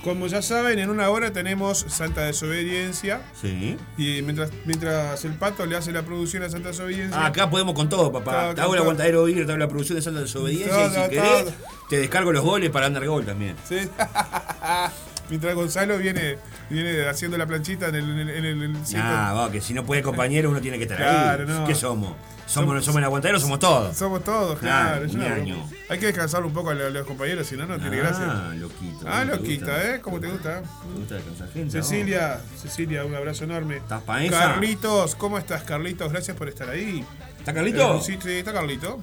como ya saben, en una hora tenemos Santa Desobediencia. Sí. Y mientras, mientras el pato le hace la producción a Santa Desobediencia. Ah, acá podemos con todo, papá. Te hago el aguantadero vidrio, te hago la producción de Santa Desobediencia y Todo, si querés, todo. te descargo los goles para andar gol también. Sí. *laughs* Mientras Gonzalo viene, viene haciendo la planchita en el, en el, en el-. Ah, va, que si no puede compañero uno tiene que estar Claro, ahí. no. ¿Qué somos? ¿Somos, Somos- somos el aguantadero somos todos? Somos todos, Claro, claro. broma. Hay que descansar un poco a los, los compañeros, si no, no tiene Ah, gracia. loquito. Ah, ¿te loquita? ¿eh? ¿Cómo te gusta? ¿Te gusta descansar gente? Cecilia, Cecilia, un abrazo enorme. ¿Estás pa' esa? Carlitos, ¿cómo estás, Carlitos? Gracias por estar ahí. ¿Está Carlito? Eh, sí, sí, está Carlito.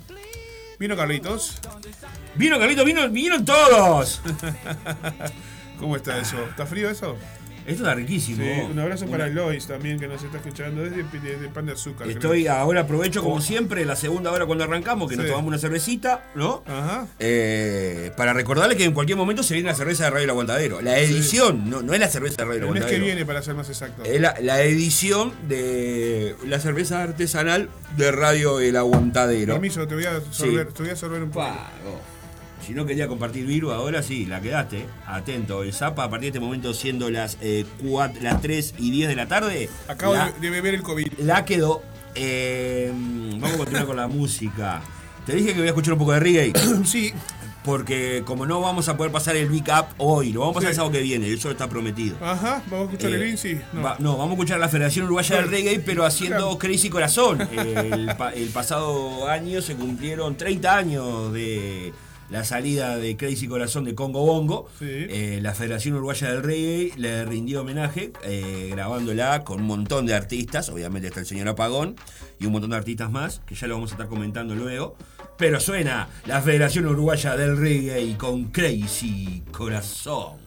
Vino Carlitos. Vino Carlito, vino, vinieron todos. *laughs* ¿Cómo está eso? ¿Está frío eso? Esto está riquísimo. Sí, un abrazo para Una- Lois también que nos está escuchando desde, desde Pan de Azúcar. Estoy, creo. ahora aprovecho como siempre la segunda hora cuando arrancamos, que nos tomamos una cervecita, ¿no? Ajá. Eh, para recordarle que en cualquier momento se viene la cerveza de Radio El Aguantadero. La edición, no, no es la cerveza de Radio El El mes que Aguantadero. viene, para ser más exacto. Es la, la edición de la cerveza artesanal de Radio El Aguantadero. Permiso, te voy a sorber, te voy a sorber un poco. Si no quería compartir virus, ahora sí, la quedaste. Atento, el Zapa a partir de este momento siendo las, eh, las 3 y 10 de la tarde. Acabo la, de, beber el COVID. la quedó. Eh, vamos a continuar con la música. Te dije que voy a escuchar un poco de reggae. *clears throat* sí. Porque como no vamos a poder pasar el Big Up hoy, lo vamos a pasar Sí. el sábado que viene, eso está prometido. Ajá, vamos a escuchar Eh, el Vinci. No. Va- no, vamos a escuchar a la Federación Uruguaya del Reggae, pero haciendo. Crazy Corazón. *laughs* El pasado año se cumplieron 30 años de la salida de Crazy Corazón de Congo Bongo. Eh, la Federación Uruguaya del Reggae le rindió homenaje eh, grabándola con un montón de artistas. Obviamente está el señor Apagón y un montón de artistas más, que ya lo vamos a estar comentando luego. Pero suena la Federación Uruguaya del Reggae con Crazy Corazón.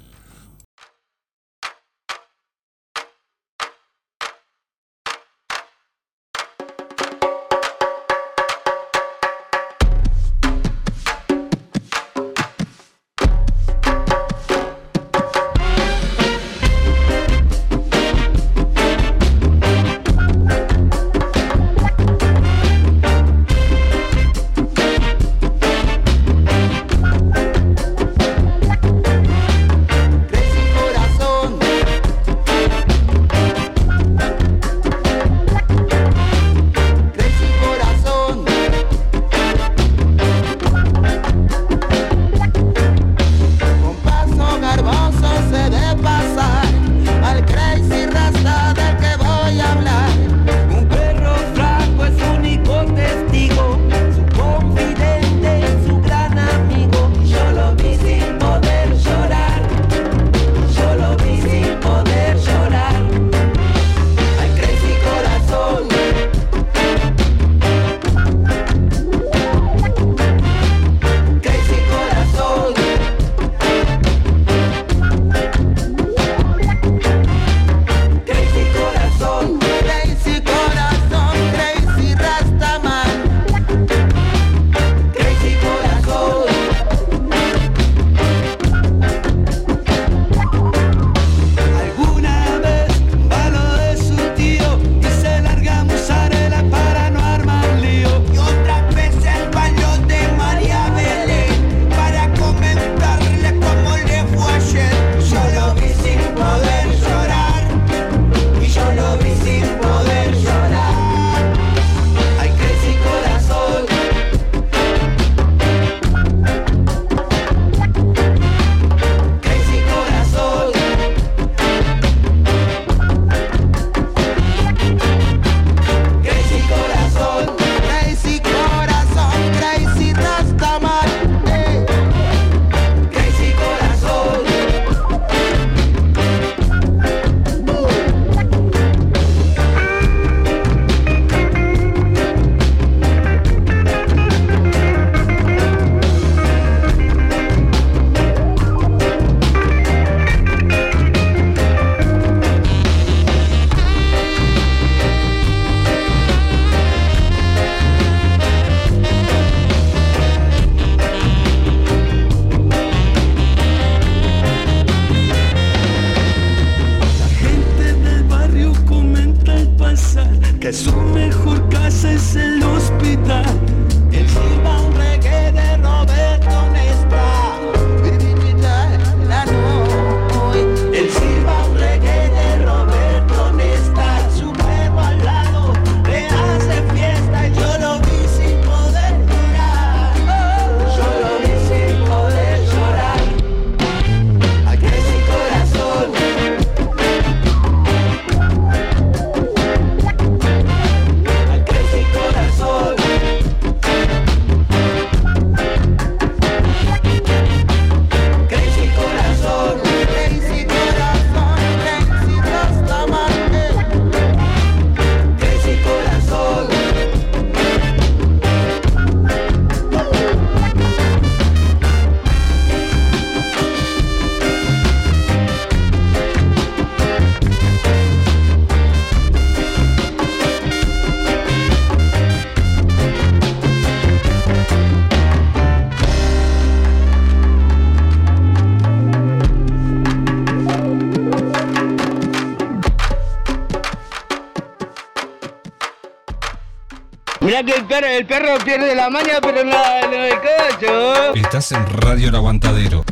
el perro pierde la maña, pero no, no el cacho. Estás en Radio El Aguantadero.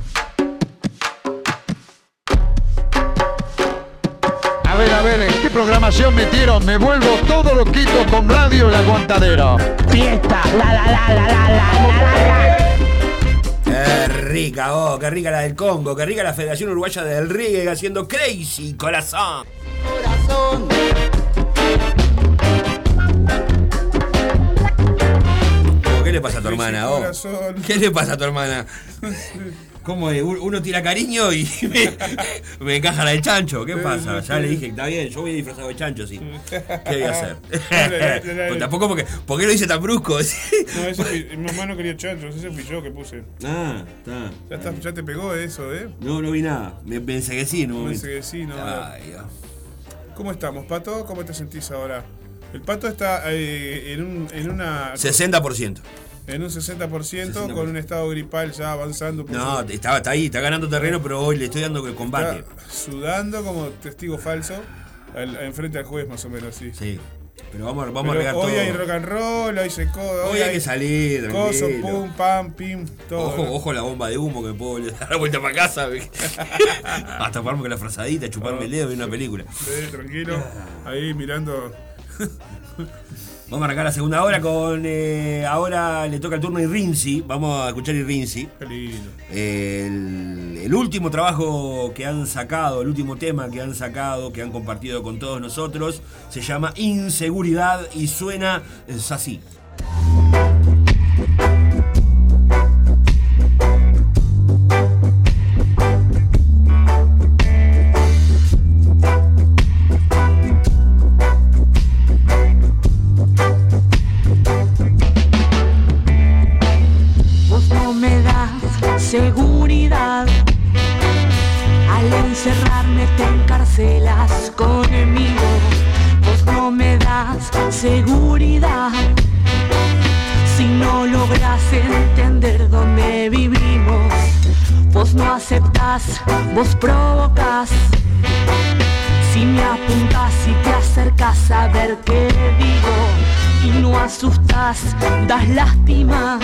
A ver, a ver, ¿en qué programación metieron? Me vuelvo todo loquito con Radio El Aguantadero. Fiesta, la la la la la la la Qué rica, oh, qué rica la del Congo, qué rica la Federación Uruguaya del Reggae haciendo Crazy Corazón. Corazón. Hermana, oh? ¿Qué le pasa a tu hermana? *laughs* ¿Cómo es? Un- Uno tira cariño y *laughs* me, me encaja la del chancho. ¿Qué pasa? Ya le dije, está bien, yo voy disfrazado de chancho, sí. ¿Qué voy a hacer? *laughs* Pues tampoco porque. ¿Por qué lo hice tan brusco? No, ese mi mamá no quería chanchos, ese fui yo que puse. ah, está. Ya, está- ya te pegó eso, ¿eh? No, no vi nada. Me pensé que sí, ¿no? Pensé que sí, no. Ay, Dios. ¿Cómo estamos, Pato? ¿Cómo te sentís ahora? El Pato está eh, en, un, en una... 60%. En un 60%, con un estado gripal ya avanzando. por No, su- está, está ahí, está ganando terreno, pero hoy le estoy dando el combate. está sudando como testigo falso al- enfrente al juez, más o menos, sí. Sí. Pero vamos, vamos a regar hoy todo. hay rock and roll, hoy se codo. Hoy hay que salir, Coso, pum, pam, pim, todo. Ojo, ¿no? ojo la bomba de humo que me puedo dar la vuelta para casa. *laughs* Hasta pararme con la frazadita, chuparme el dedo y una película. Sí, tranquilo. Ahí mirando. *laughs* Vamos a arrancar la segunda hora con. eh, ahora le toca el turno a Irrinzi. Vamos a escuchar Irrinzi. Qué lindo. El, el último trabajo que han sacado, el último tema que han sacado, que han compartido con todos nosotros, se llama Inseguridad y suena es así. Provocas. Si me apuntas y te acercas a ver qué digo y no asustas, das lástima.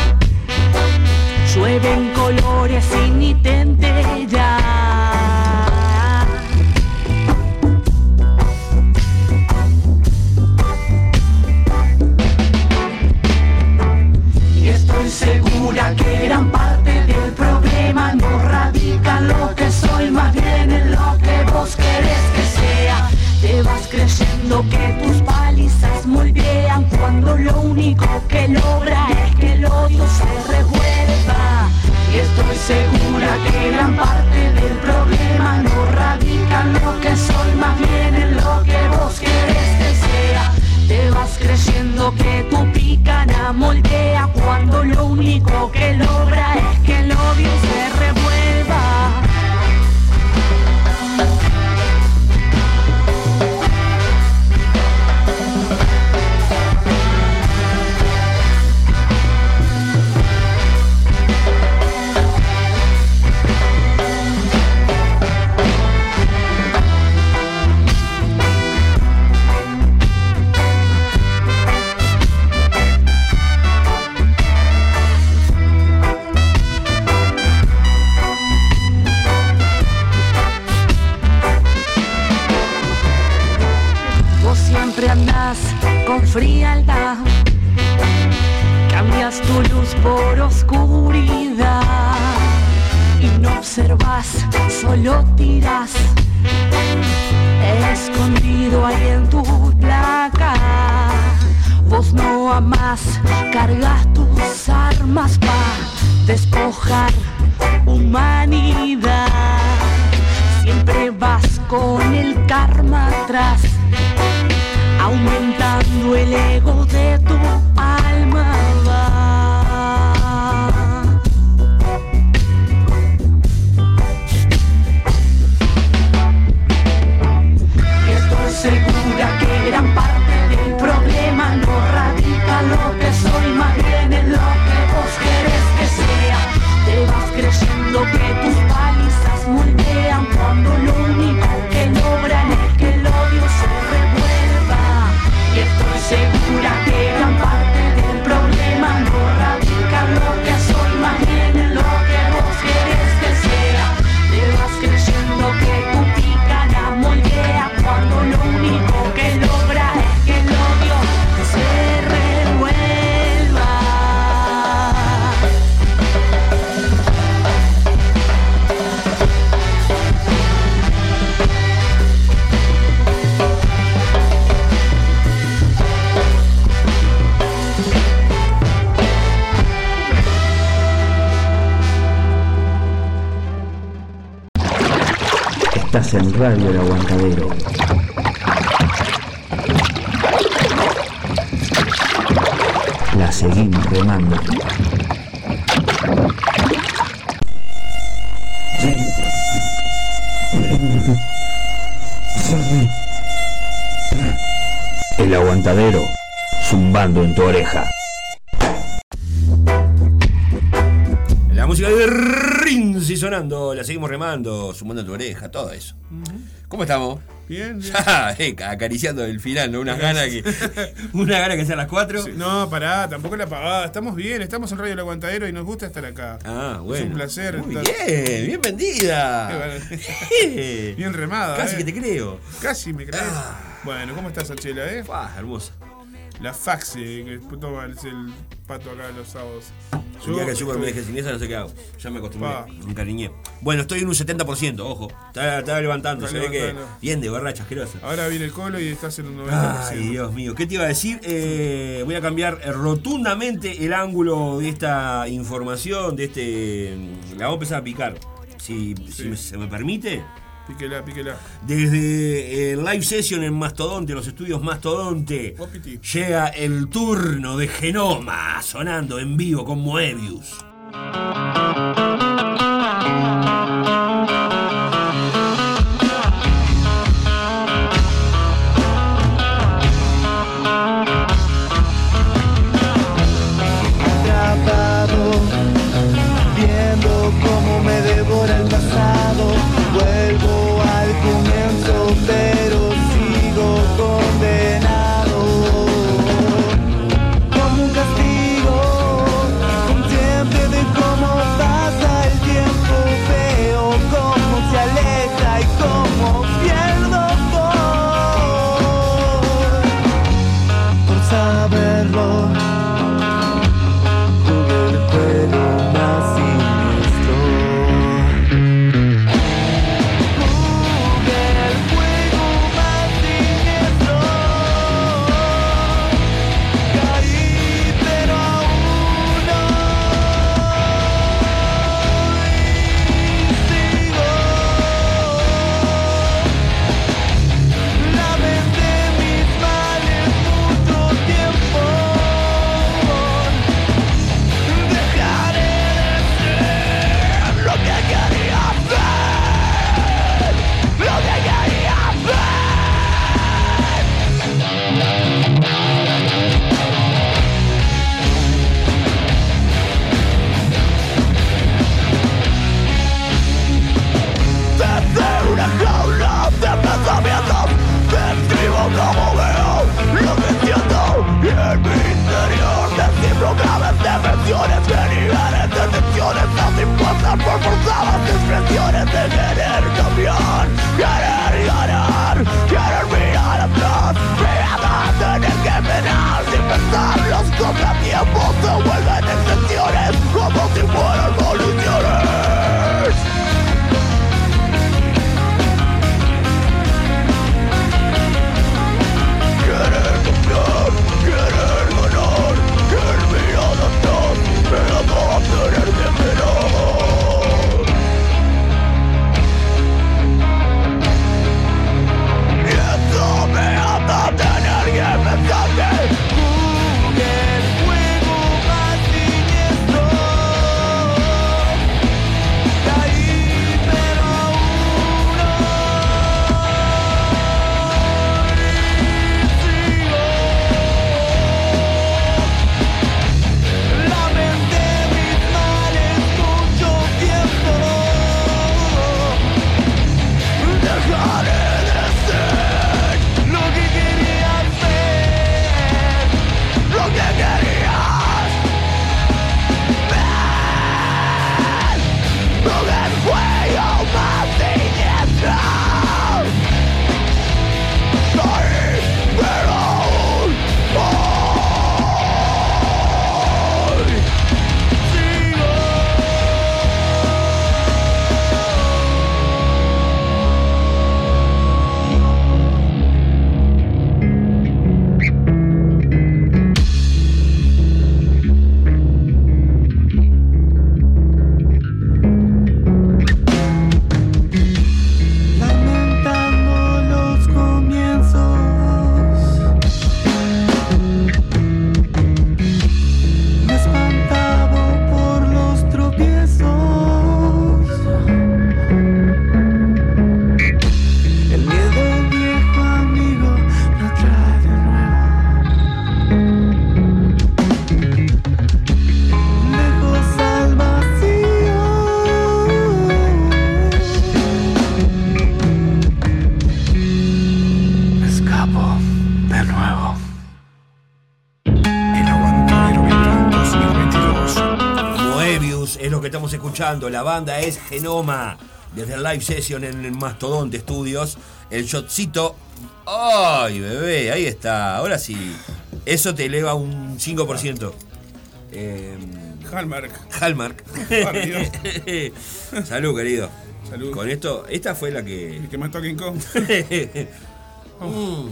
Radio El Aguantadero. La seguimos remando, sumando tu oreja, todo eso. ¿Cómo estamos? Bien, *laughs* bien. Eh, acariciando el final, ¿no? Unas ganas que. *laughs* Una gana que sean las cuatro. Sí, no, pará, tampoco la pagada. Estamos bien, estamos en Radio El Aguantadero y nos gusta estar acá. Ah, bueno. Es un placer. Muy estar- bien, bien vendida. *laughs* Bien, remada. Casi eh. que te creo. Casi me crees. Bueno, ¿cómo estás, Achela, eh? Ah, hermosa. La faxi que toma el, el pato acá los sábados. Día que Yo- me deje sin esa, no sé qué hago. Ya me acostumbré, Pa. me encariñé. Bueno, estoy en un 70%, ojo. Está, está levantando, Está se ve que. Bien de borracha asquerosa. Ahora viene el colo y estás en un 90%. Ay, Dios mío. ¿Qué te iba a decir? Eh, voy a cambiar rotundamente el ángulo de esta información, de este. La vamos a empezar a picar. Si, si me- se me permite. Píquela, píquela. Desde el live session en Mastodonte, los estudios Mastodonte, llega el turno de Genoma sonando en vivo con Moebius. Escuchando. La banda es Genoma. Desde el live session en el Mastodonte Studios. El shotcito. ¡Ay, bebé! Ahí está. Ahora sí. Eso te eleva un 5%. Eh, Hallmark. Hallmark. Dios. *laughs* Salud, querido. Salud. Con esto, esta fue la que. El que mató a King Kong. Mm.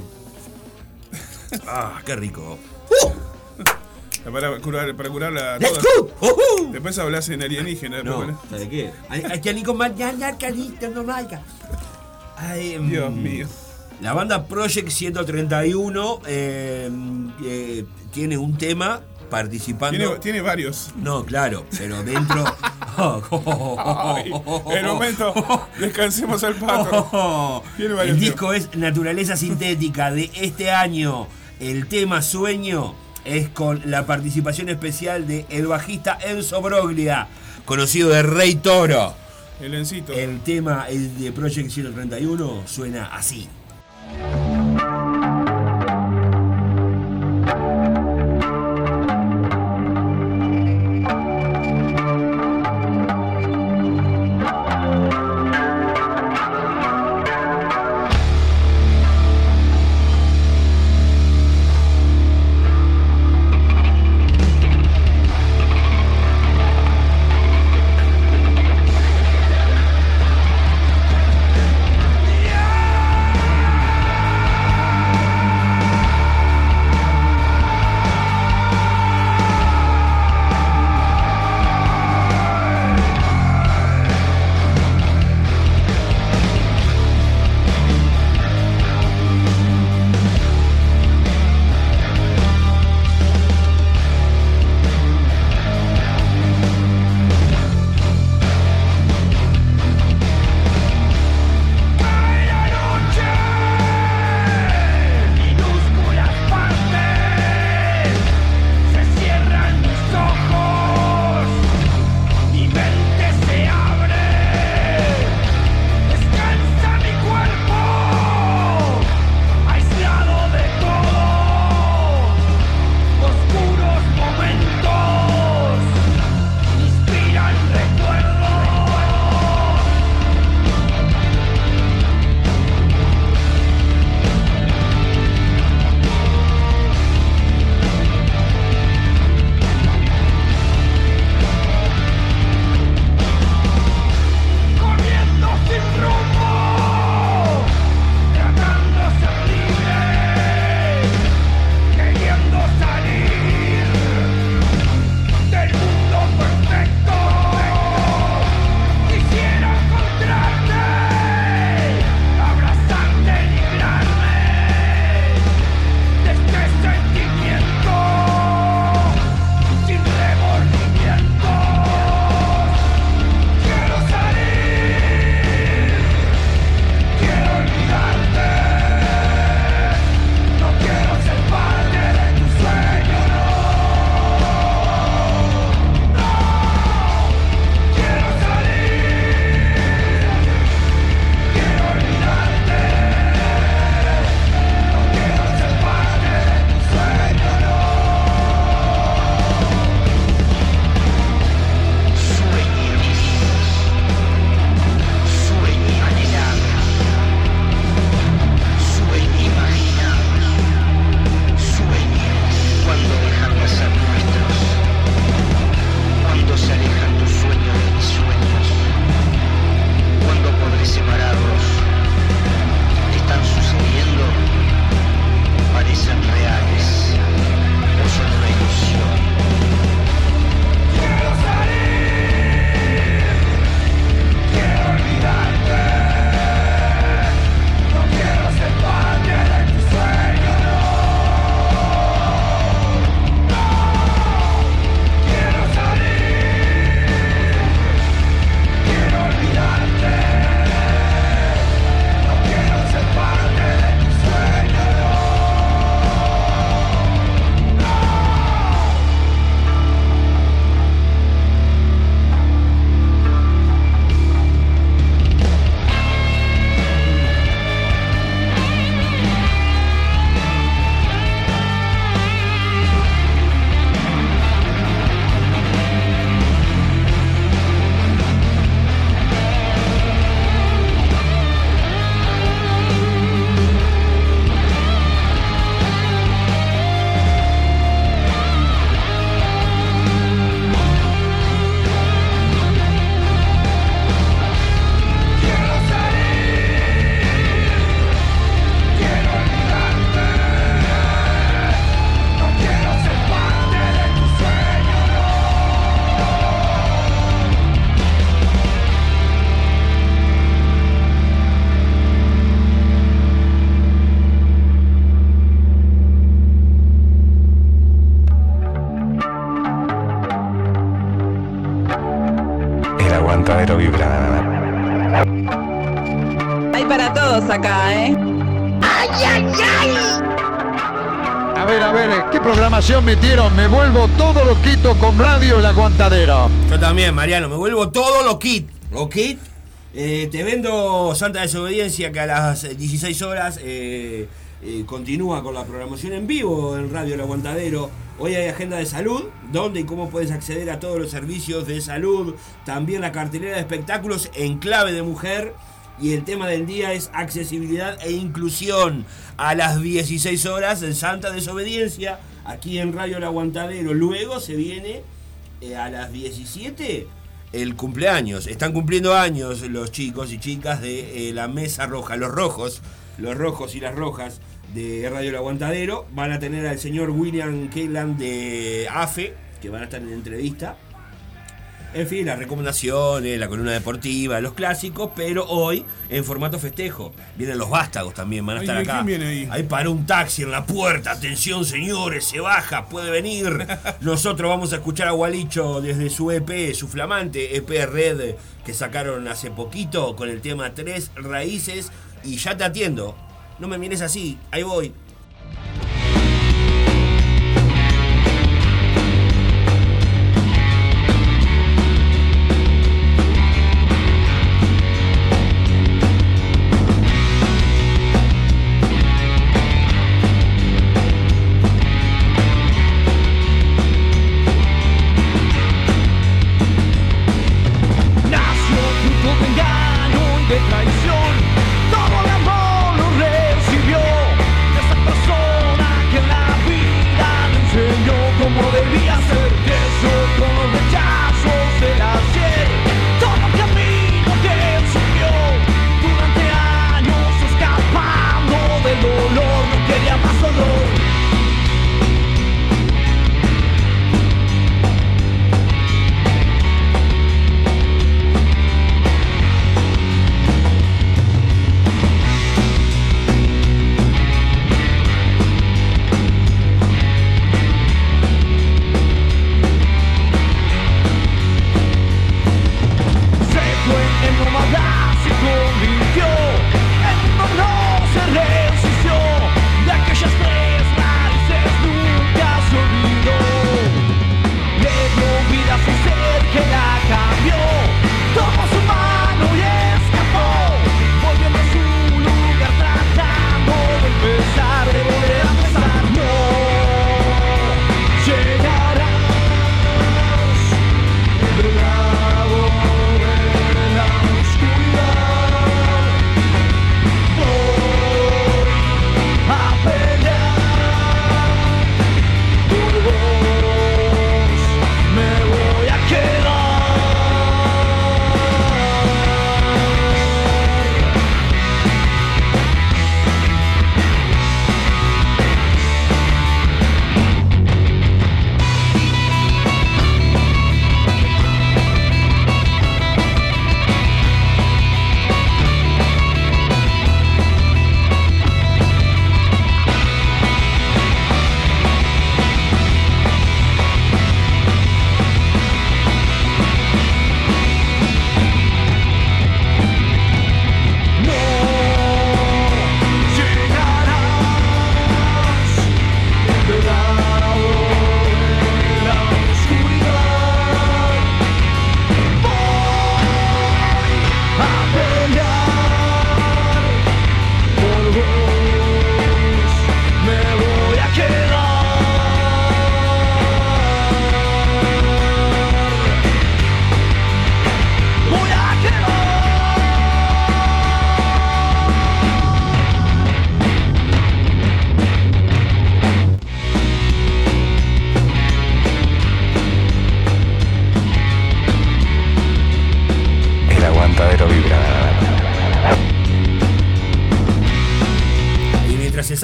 Ah, qué rico. Para curar, para curarla Let's toda. go. Ujú. Después hablas en alienígena. No, después, ¿sabe qué? Mañana, carita, no vaya. Ay, mm, Dios mío. La banda Project 131 eh, eh, tiene un tema participando. Tiene, tiene varios. No, claro, pero dentro. *laughs* Ay, el momento, descansemos al pato. Tiene varios El disco es Naturaleza Sintética de este año. El tema Sueño es con la participación especial de el bajista Enzo Broglia, conocido de Rey Toro. El encito. El tema el de Project 131 suena así. Me vuelvo todo loquito con radio el aguantadero. Yo también, Mariano, me vuelvo todo lo kit. Lo kit. Eh, te vendo Santa Desobediencia que a las 16 horas eh, eh, continúa con la programación en vivo en Radio El Aguantadero. Hoy hay agenda de salud, dónde y cómo puedes acceder a todos los servicios de salud. También la cartelera de espectáculos en clave de mujer. Y el tema del día es accesibilidad e inclusión a las 16 horas en Santa Desobediencia, aquí en Radio El Aguantadero. Luego se viene eh, a las 17 el cumpleaños. Están cumpliendo años los chicos y chicas de eh, la Mesa Roja, los rojos, los rojos y las rojas de Radio El Aguantadero. Van a tener al señor William Kellan de AFE, que van a estar en entrevista. En fin, las recomendaciones, la columna deportiva, los clásicos, pero hoy en formato festejo. Vienen los vástagos también, van a Ay, estar ¿quién acá. viene ahí? Hay para un taxi en la puerta. Atención, señores, se baja, puede venir. *laughs* Nosotros vamos a escuchar a Gualicho desde su EP, su flamante EP Red que sacaron hace poquito con el tema Tres Raíces. Y ya te atiendo. No me mires así, ahí voy.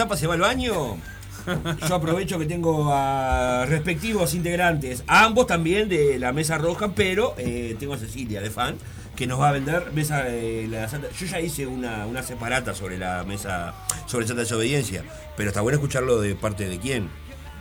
Zapa se va al baño, yo aprovecho que tengo a respectivos integrantes, a ambos también de la mesa roja, pero eh, tengo a Cecilia de fan, que nos va a vender mesa eh, la Santa. Yo ya hice una, una separata sobre la mesa, sobre Santa Desobediencia, pero está bueno escucharlo de parte de quién.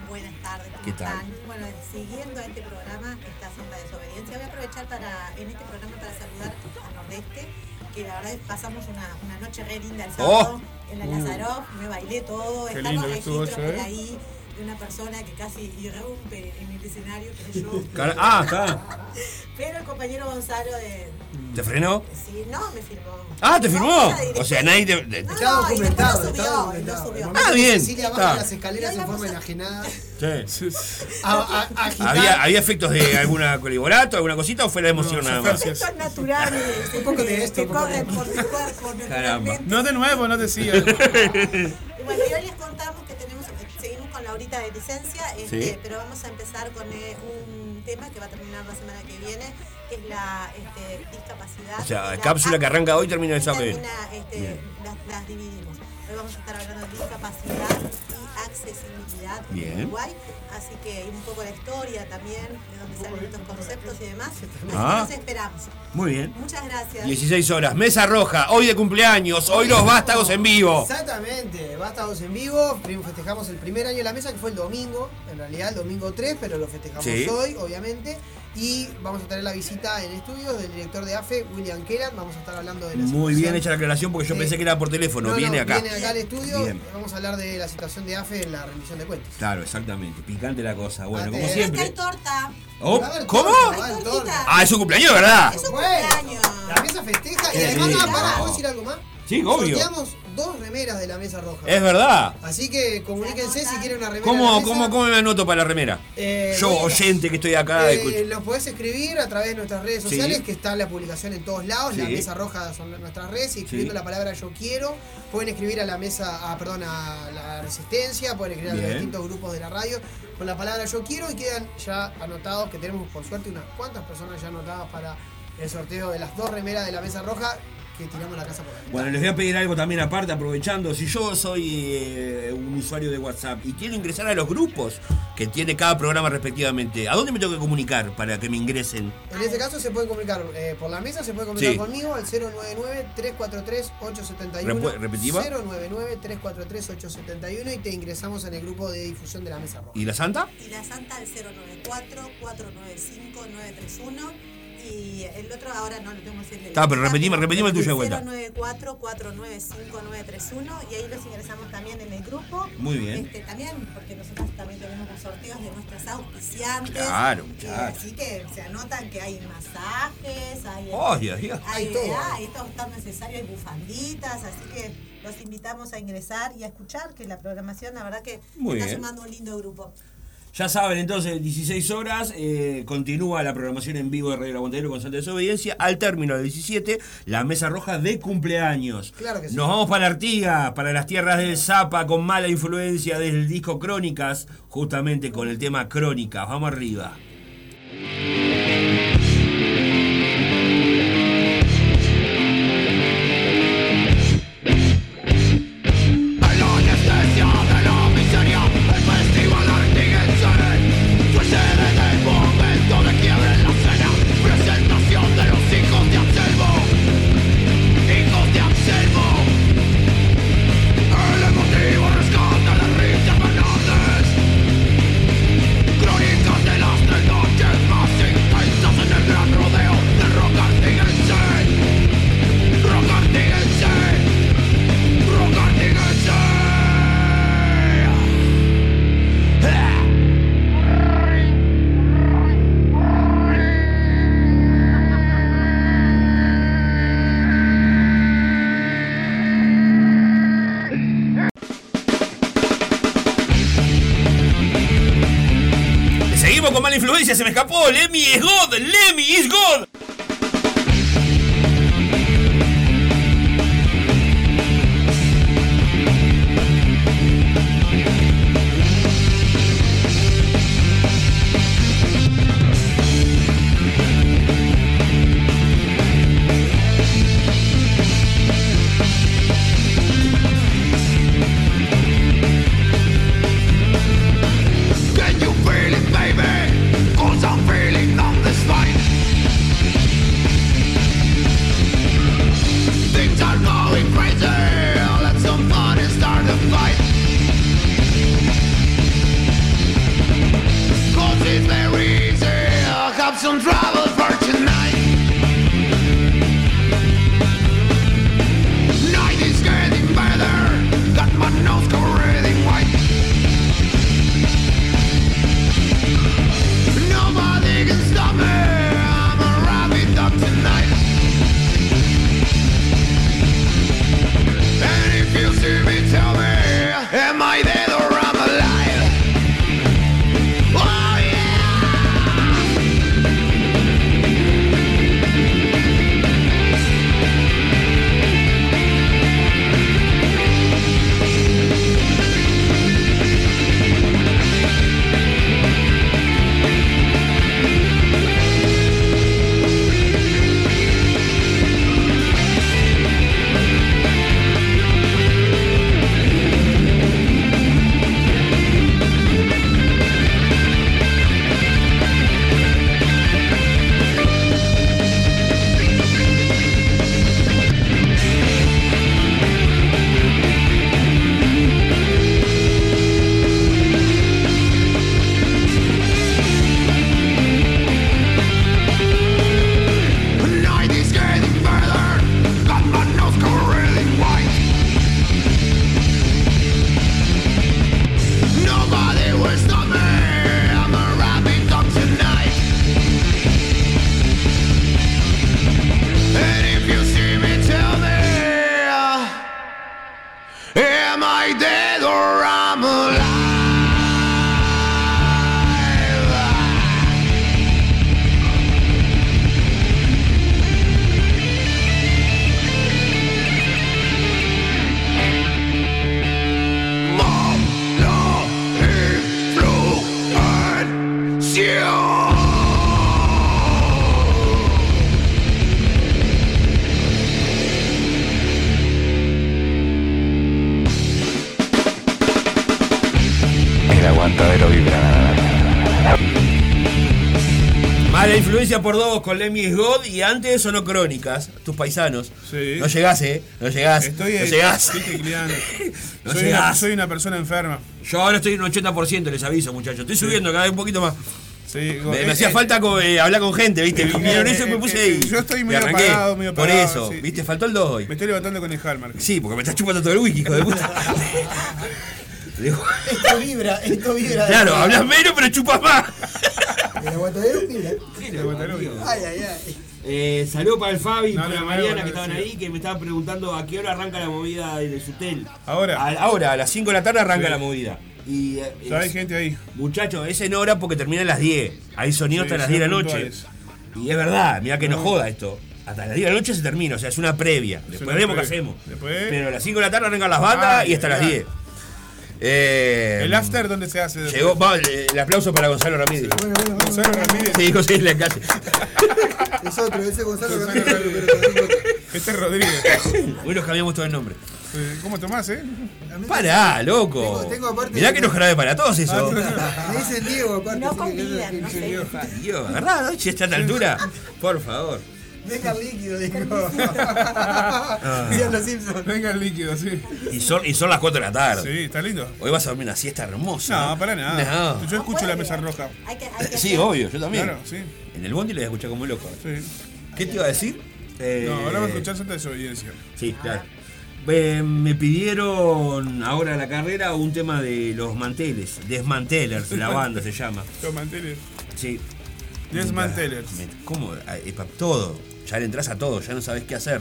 Buenas tardes, ¿cómo ¿Qué tal? están? Bueno, siguiendo a este programa, esta sonda de desobediencia, voy a aprovechar para, en este programa para saludar a Nordeste, que la verdad que pasamos una, una noche re linda el sábado en la. Lazarov, me bailé todo, Qué están lindo eso, por ¿eh? ahí de una persona que casi irrumpe en el escenario, que yo. *laughs* Cara- ah, está. *laughs* Pero el compañero Gonzalo de... ¿Te frenó? Sí, no, me firmó. Ah, ¿te No, firmó? O sea, nadie te. te- No, Está no, documentado, lo está subió, documentado. subió. Ah, bien, Cecilia baja está. las escaleras en forma enajenada. Sí. A, a- a. ¿Había, ¿Había efectos de alguna coliborato, alguna cosita o fue la emoción nada más? Efectos naturales. *laughs* Un poco de esto, que corren por tu cuerpo. Caramba. No de nuevo, no decía. Y bueno, y hoy les contamos que tenemos, seguimos con la horita de licencia, este, Sí. pero vamos a empezar con eh, un tema que va a terminar la semana que viene, que es la este, discapacidad. O sea, la cápsula que arranca hoy termina el sábado. termina, este, las, las dividimos. Hoy vamos a estar hablando de discapacidad y accesibilidad Bien. en Uruguay, así que un poco la historia también, de dónde salen estos conceptos y demás. Así Ah. que los esperamos. Muy bien. Muchas gracias. 16 horas, mesa roja, hoy de cumpleaños, hoy los vástagos en vivo. Exactamente, Vástagos en vivo. Festejamos el primer año de la mesa, que fue el domingo. En realidad, el domingo 3, pero lo festejamos Sí. hoy, obviamente. Y vamos a tener la visita en estudios del director de AFE, William Kellan. Vamos a estar hablando de la Muy situación. bien hecha la aclaración porque yo pensé que era por teléfono, No, no, viene acá. Viene acá al estudio. Bien. Vamos a hablar de la situación de AFE en la rendición de cuentas. Claro, exactamente. Picante la cosa. Bueno, como hay siempre. torta. Oh, ¿Cómo? torta. Ah, es su cumpleaños, ¿verdad? Es un Bueno, cumpleaños. La mesa festeja y además, ¿puedo decir algo más? Sí, obvio. Sorteamos dos remeras de la mesa roja. Es verdad. Así que comuníquense si quieren una remera. ¿Cómo, mesa. cómo, ¿Cómo me anoto para la remera? Eh, Yo, oyente que estoy acá, Eh, los podés escribir a través de nuestras redes Sí. sociales, que está la publicación en todos lados. La mesa roja son nuestras redes, y escribiendo Sí. la palabra yo quiero. Pueden escribir a la mesa, a, perdón, a la resistencia, pueden escribir a los distintos grupos de la radio con la palabra yo quiero y quedan ya anotados, que tenemos por suerte unas cuantas personas ya anotadas para el sorteo de las dos remeras de la mesa roja que tiramos la casa por ahí. Bueno, les voy a pedir algo también aparte, aprovechando. Si yo soy eh, un usuario de WhatsApp y quiero ingresar a los grupos que tiene cada programa respectivamente, ¿a dónde me tengo que comunicar para que me ingresen? En este caso se pueden comunicar eh, por la mesa, se puede comunicar Sí. conmigo al 099-343-871. Repu- ¿repetiva? 099-343-871 y te ingresamos en el grupo de difusión de la mesa roja. ¿Y la Santa? Y la Santa al 094-495-931. Y el otro ahora no lo tengo que decir. Está, pero repetime- repetime el tuyo de vuelta. 094-495-931. Y ahí los ingresamos también en el grupo. Muy bien. Este, también, porque nosotros también tenemos los sorteos de nuestras auspiciantes. Claro, Y claro. Así que se anotan que hay masajes, hay. Ay, ay, ay. Hay, Hay todo. hay todo tan necesario, hay bufanditas, así que los invitamos a ingresar y a escuchar que la programación, la verdad que Muy está bien. sumando un lindo grupo. Ya saben, entonces, 16 horas, eh, continúa la programación en vivo de Radio El Aguantadero con Santa Desobediencia. Al término de 17, la mesa roja de cumpleaños. Claro que sí. Nos vamos para Artigas, para las tierras del Zapa, con mala influencia del disco Crónicas, justamente con el tema Crónicas. Vamos arriba. Por dos con Lemmy is God y antes sonó Crónicas, tus paisanos. Sí. No llegás, eh. No llegás. Estoy no llegás. *laughs* No soy, una, soy una persona enferma. Yo ahora estoy en un 80%, les aviso, muchachos. Estoy subiendo cada vez un poquito más. Sí, Me, eh, me hacía eh, falta eh, hablar con gente, ¿viste? *laughs* Vieron eso y me puse ahí. Yo estoy Me medio arranqué. apagado, medio Por eso, sí. ¿viste? Faltó el 2 hoy. Me estoy levantando con el Hallmark. Sí, porque me estás chupando todo el wiki, hijo de puta. *laughs* Digo, Esto vibra, esto vibra. claro, hablas menos pero chupas más. El aguantadero vibra. Ay, ay, ay. Eh, saludo para el Fabi y No, para no, Mariana no, que estaban sí. ahí, que me estaban preguntando a qué hora arranca la movida de Sutel. Ahora. A- ahora, a las 5 de la tarde arranca Sí. la movida. Y, eh, hay es- gente ahí. Muchachos, es en hora porque termina a las 10. Hay sonido Sí, hasta las sean 10 de la noche. puntuales. Y es verdad, mira que no No. joda esto. Hasta las 10 de la noche se termina, o sea, es una previa. Después una veremos qué hacemos. Después- Pero a las 5 de la tarde arrancan las bandas Ay, y hasta las ay. 10. Eh, ¿El after dónde se hace? Llegó, va, el, el aplauso para Gonzalo Ramírez. Gonzalo Ramírez. Sí, José en la calle. *laughs* Es otro, ese Gonzalo Gonzalo Ramírez. Este es Rodríguez. Hoy nos cambiamos todo el nombre. ¿Cómo tomás, eh? Pará, loco. Tengo- tengo aparte- Mirá que no jarabe para todos eso. Me dicen Diego, aparte. No convidan, no sé. Dios, ¿verdad? Si está a esta altura. Por favor. Venga el líquido. Digan *laughs* los Simpsons. Venga el líquido, sí. Y son, y son las 4 de la tarde. Sí, está lindo. Hoy vas a dormir una siesta hermosa. No, para nada. No. Yo escucho la mesa roja. Hay que, hay que Sí, hacer- obvio, yo también. Claro, sí. En el bondi lo voy a escuchar como loco. Sí. ¿Qué te iba a decir? Eh, No, ahora va a escuchar Santa Desobediencia. Sí, claro. Eh, me pidieron ahora la carrera un tema de los manteles, Desmantelers, la *laughs* banda se llama. Los manteles. Sí. Desmantelers. ¿Cómo? Pa- Todo. Ya le entras a todo, ya no sabes qué hacer.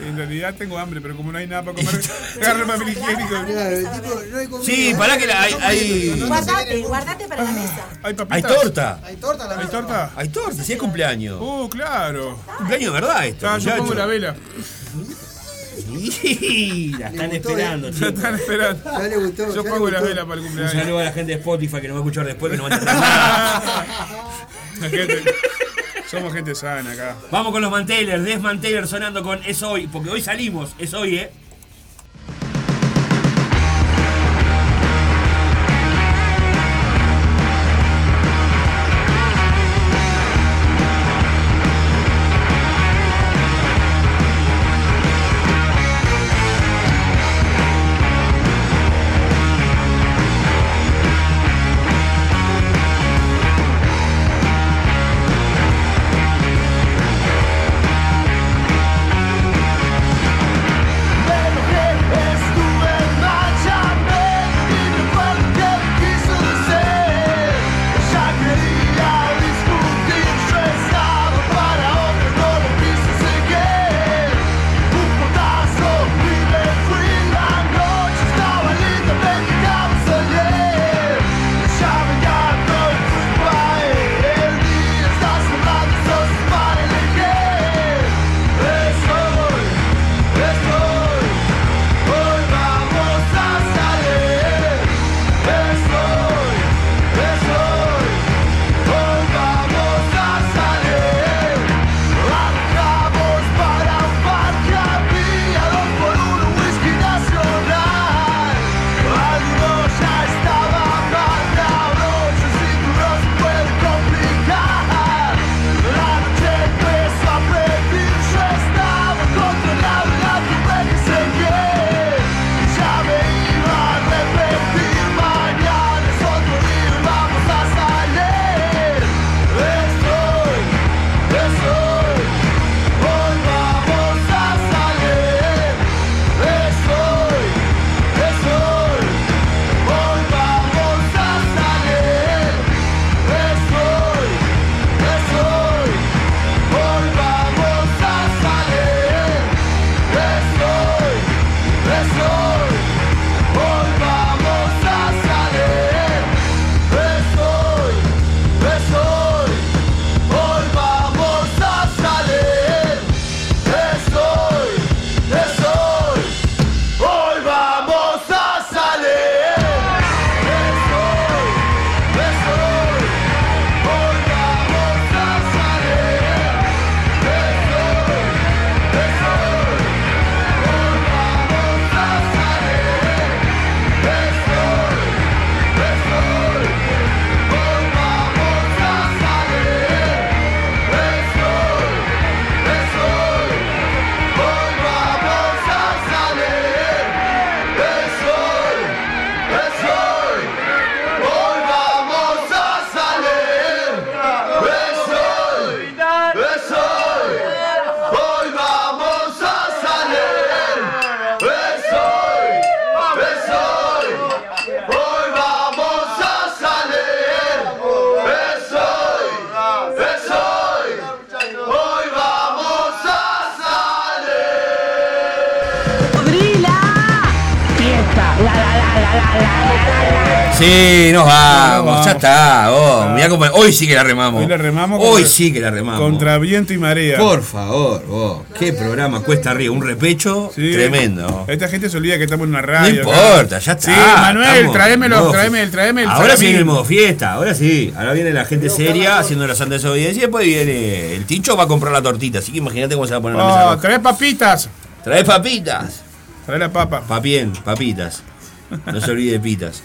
En realidad tengo hambre, pero como no hay nada para comer, *laughs* *laughs* agarro el papel higiénico. Sí, pará que la- hay- hay- Guardate, guardate para la mesa. Hay papitas. Hay torta. Hay torta la ¿Hay mesa. torta? Hay torta, sí es cumpleaños. Uh, claro. Cumpleaños de verdad esto. Ah, yo pongo la vela. *laughs* Sí, la están gustó, esperando, eh. Chicos. están esperando. Ya le gustó. Yo pongo la vela para el Un cumpleaños. saludo a la gente de Spotify que nos va a escuchar después, que nos va a entender nada. *laughs* La gente- somos gente sana acá. Vamos con los mantelers, Desmantelers sonando con Es Hoy, porque hoy salimos, es hoy, ¿eh? Vamos, ya está. vos. Mirá cómo- hoy sí que la remamos. Hoy la remamos Hoy contra- sí que la remamos. Contra viento y marea. Por favor, vos. Qué programa cuesta arriba. Un repecho Sí. tremendo. Esta gente se olvida que estamos en una No radio. importa, ya está. Sí, Manuel, tráemelo, tráeme el, tráeme el Ahora sí viene el modo fiesta, ahora sí. Ahora viene la gente seria haciendo la santa desobediencia y después viene el tincho va a comprar la tortita. Así que imagínate cómo se va a poner la mesa. Oh, trae papitas. Trae papitas. Trae la papa. Papien, papitas. No se olvide de pitas.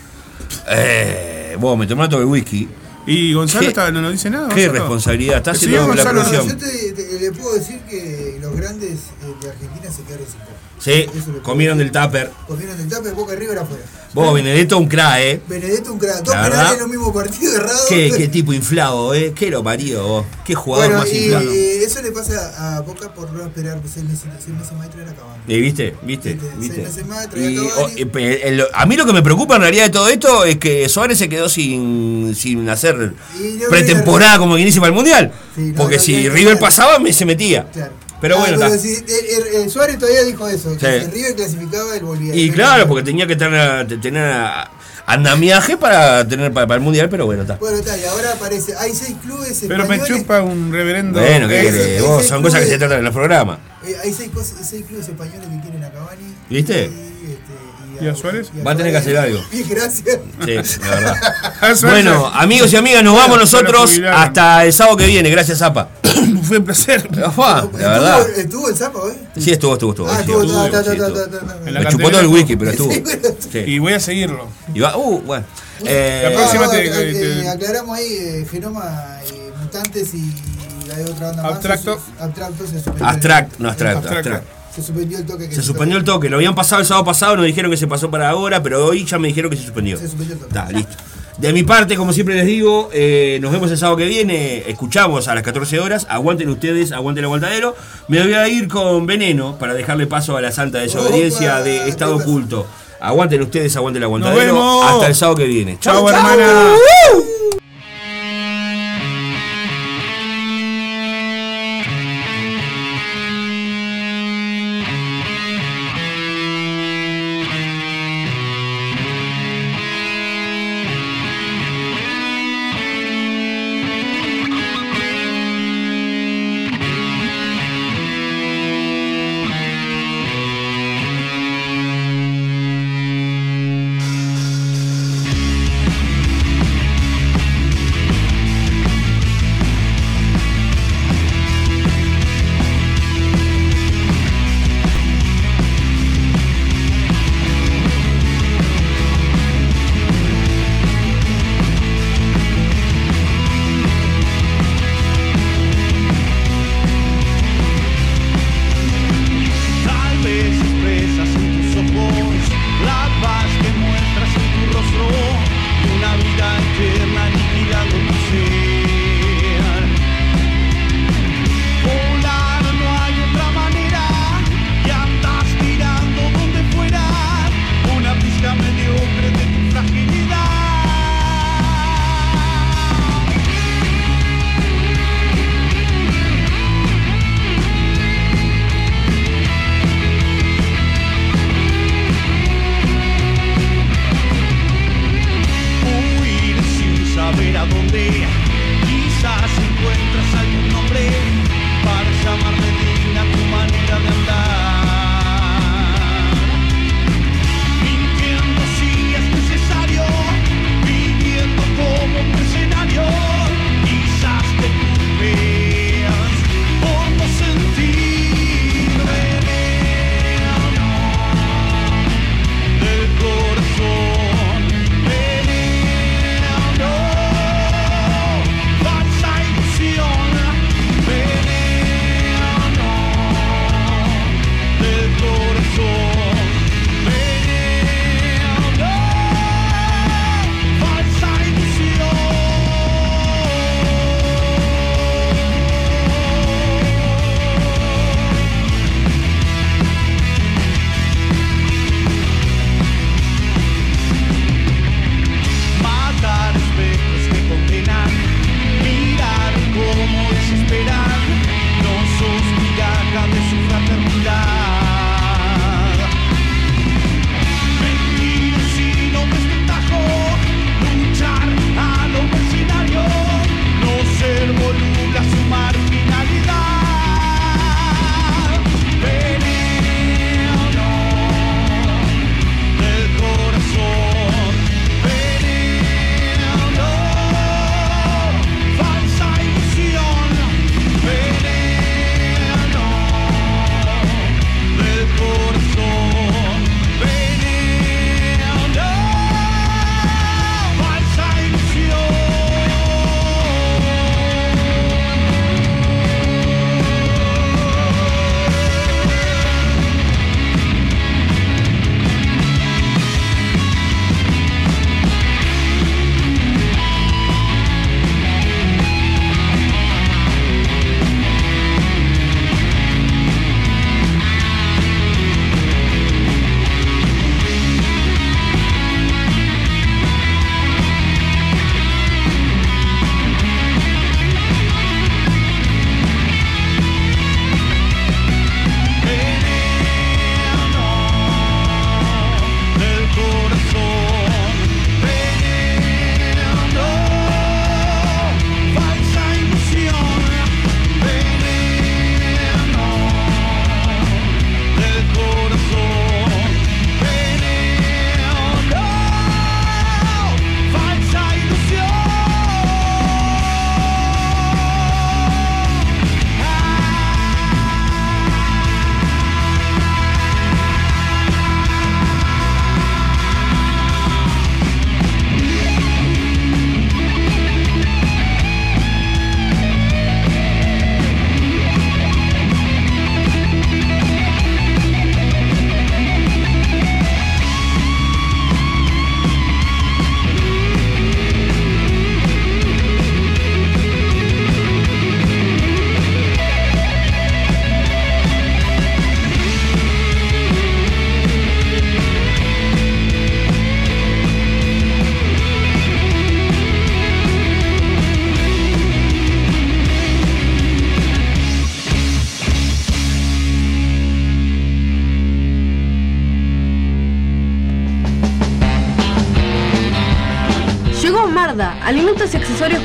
Eh, vos, me tomé todo el whisky. Y Gonzalo está- no nos dice nada. Qué Gonzalo. responsabilidad. Está haciendo la Gonzalo- producción. Yo te, te- le puedo decir que los grandes eh, de Argentina se quedaron sin copa. Sí, comieron del tupper. Comieron el tape, Boca River afuera. Vos, Benedetto, un crack, eh. Benedetto un crack. Dos penales en los mismos partidos errados. Qué, qué tipo inflado, eh. Qué lo parió, vos. Qué jugador Bueno, más y inflado. eso le pasa a Boca por no esperar seis meses, seis meses más y traer a Cavani. Eh, ¿Viste? ¿Viste? ¿Viste? meses más, traer Y, a Cavani. y pe- el- a mí lo que me preocupa en realidad de todo esto es que Suárez se quedó sin, sin hacer Y no pretemporada como quien dice para el Mundial. Sí, no, Porque no, si River pasaba, me se metía. Claro. Pero Ah, bueno, pero está. si- el- el- el Suárez todavía dijo eso, que Sí. si River clasificaba, él volvía. Y claro, porque tenía que tener, tener a- andamiaje para tener para, para el Mundial, pero bueno, está. Bueno, está, y ahora aparece, hay seis clubes Pero me chupa un reverendo. Bueno, ¿qué querés? Vos, son cosas que se tratan en los programas. eh, hay seis, seis clubes españoles que quieren a Cavani. ¿Viste? ¿Y a Suárez? Va a tener que hacer algo. *laughs* Gracias. Sí, la verdad. *laughs* Suárez- Bueno, amigos y amigas, nos vamos nosotros hasta el sábado que viene. Gracias, Zapa. *coughs* Fue un placer. La verdad. ¿Estuvo, el sapo hoy? Sí, estuvo, estuvo, estuvo. Ah, la Me chupó todo el whisky, pero estuvo. *laughs* Sí. Y voy a seguirlo. Y va, uh, bueno. Eh, La próxima te- te- te- aclaramos ahí, eh, Genoma, eh, Mutantes y hay otra banda más. Abstracto. Abstracto. Abstract, no abstract, Abstracto. Se suspendió el toque. que Se suspendió el toque, lo habían pasado el sábado pasado, nos dijeron que se pasó para ahora, pero hoy ya me dijeron que se suspendió. Se suspendió el toque. Está, listo. De mi parte, como siempre les digo, eh, nos vemos el sábado que viene, escuchamos a las 14 horas, aguanten ustedes, aguanten el aguantadero. Me voy a ir con veneno para dejarle paso a la santa desobediencia Opa, de Estado. Oculto. Aguanten ustedes, aguanten el aguantadero. Hasta el sábado que viene. Chau, Chau, hermana. Tal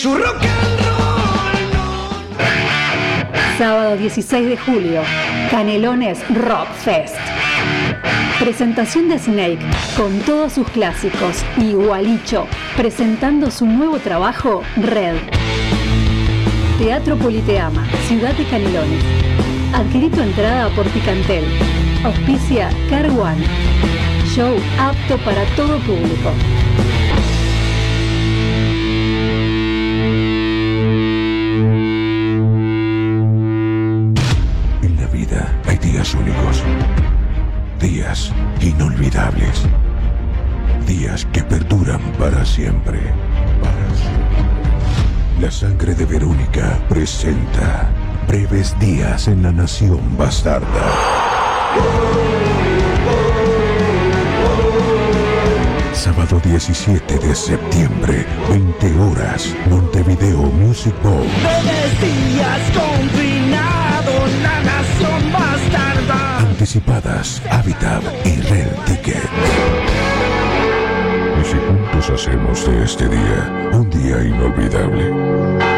Su rock and Sábado 16 de julio, Canelones Rock Fest. Presentación de Snake con todos sus clásicos y Gualicho presentando su nuevo trabajo Red. Teatro Politeama, Ciudad de Canelones. Adquirí tu entrada por Picantel. Auspicia Car One. Show apto para todo público. Siempre. Para siempre. La sangre de Verónica presenta breves días en la nación bastarda. Sábado 17 de septiembre, 20 horas, Montevideo Music Bowl. Breves días confinados La nación bastarda Anticipadas, Habitat y Red Ticket. Y juntos hacemos de este día un día inolvidable.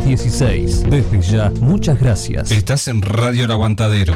716. Desde ya, muchas gracias. Estás en Radio El Aguantadero.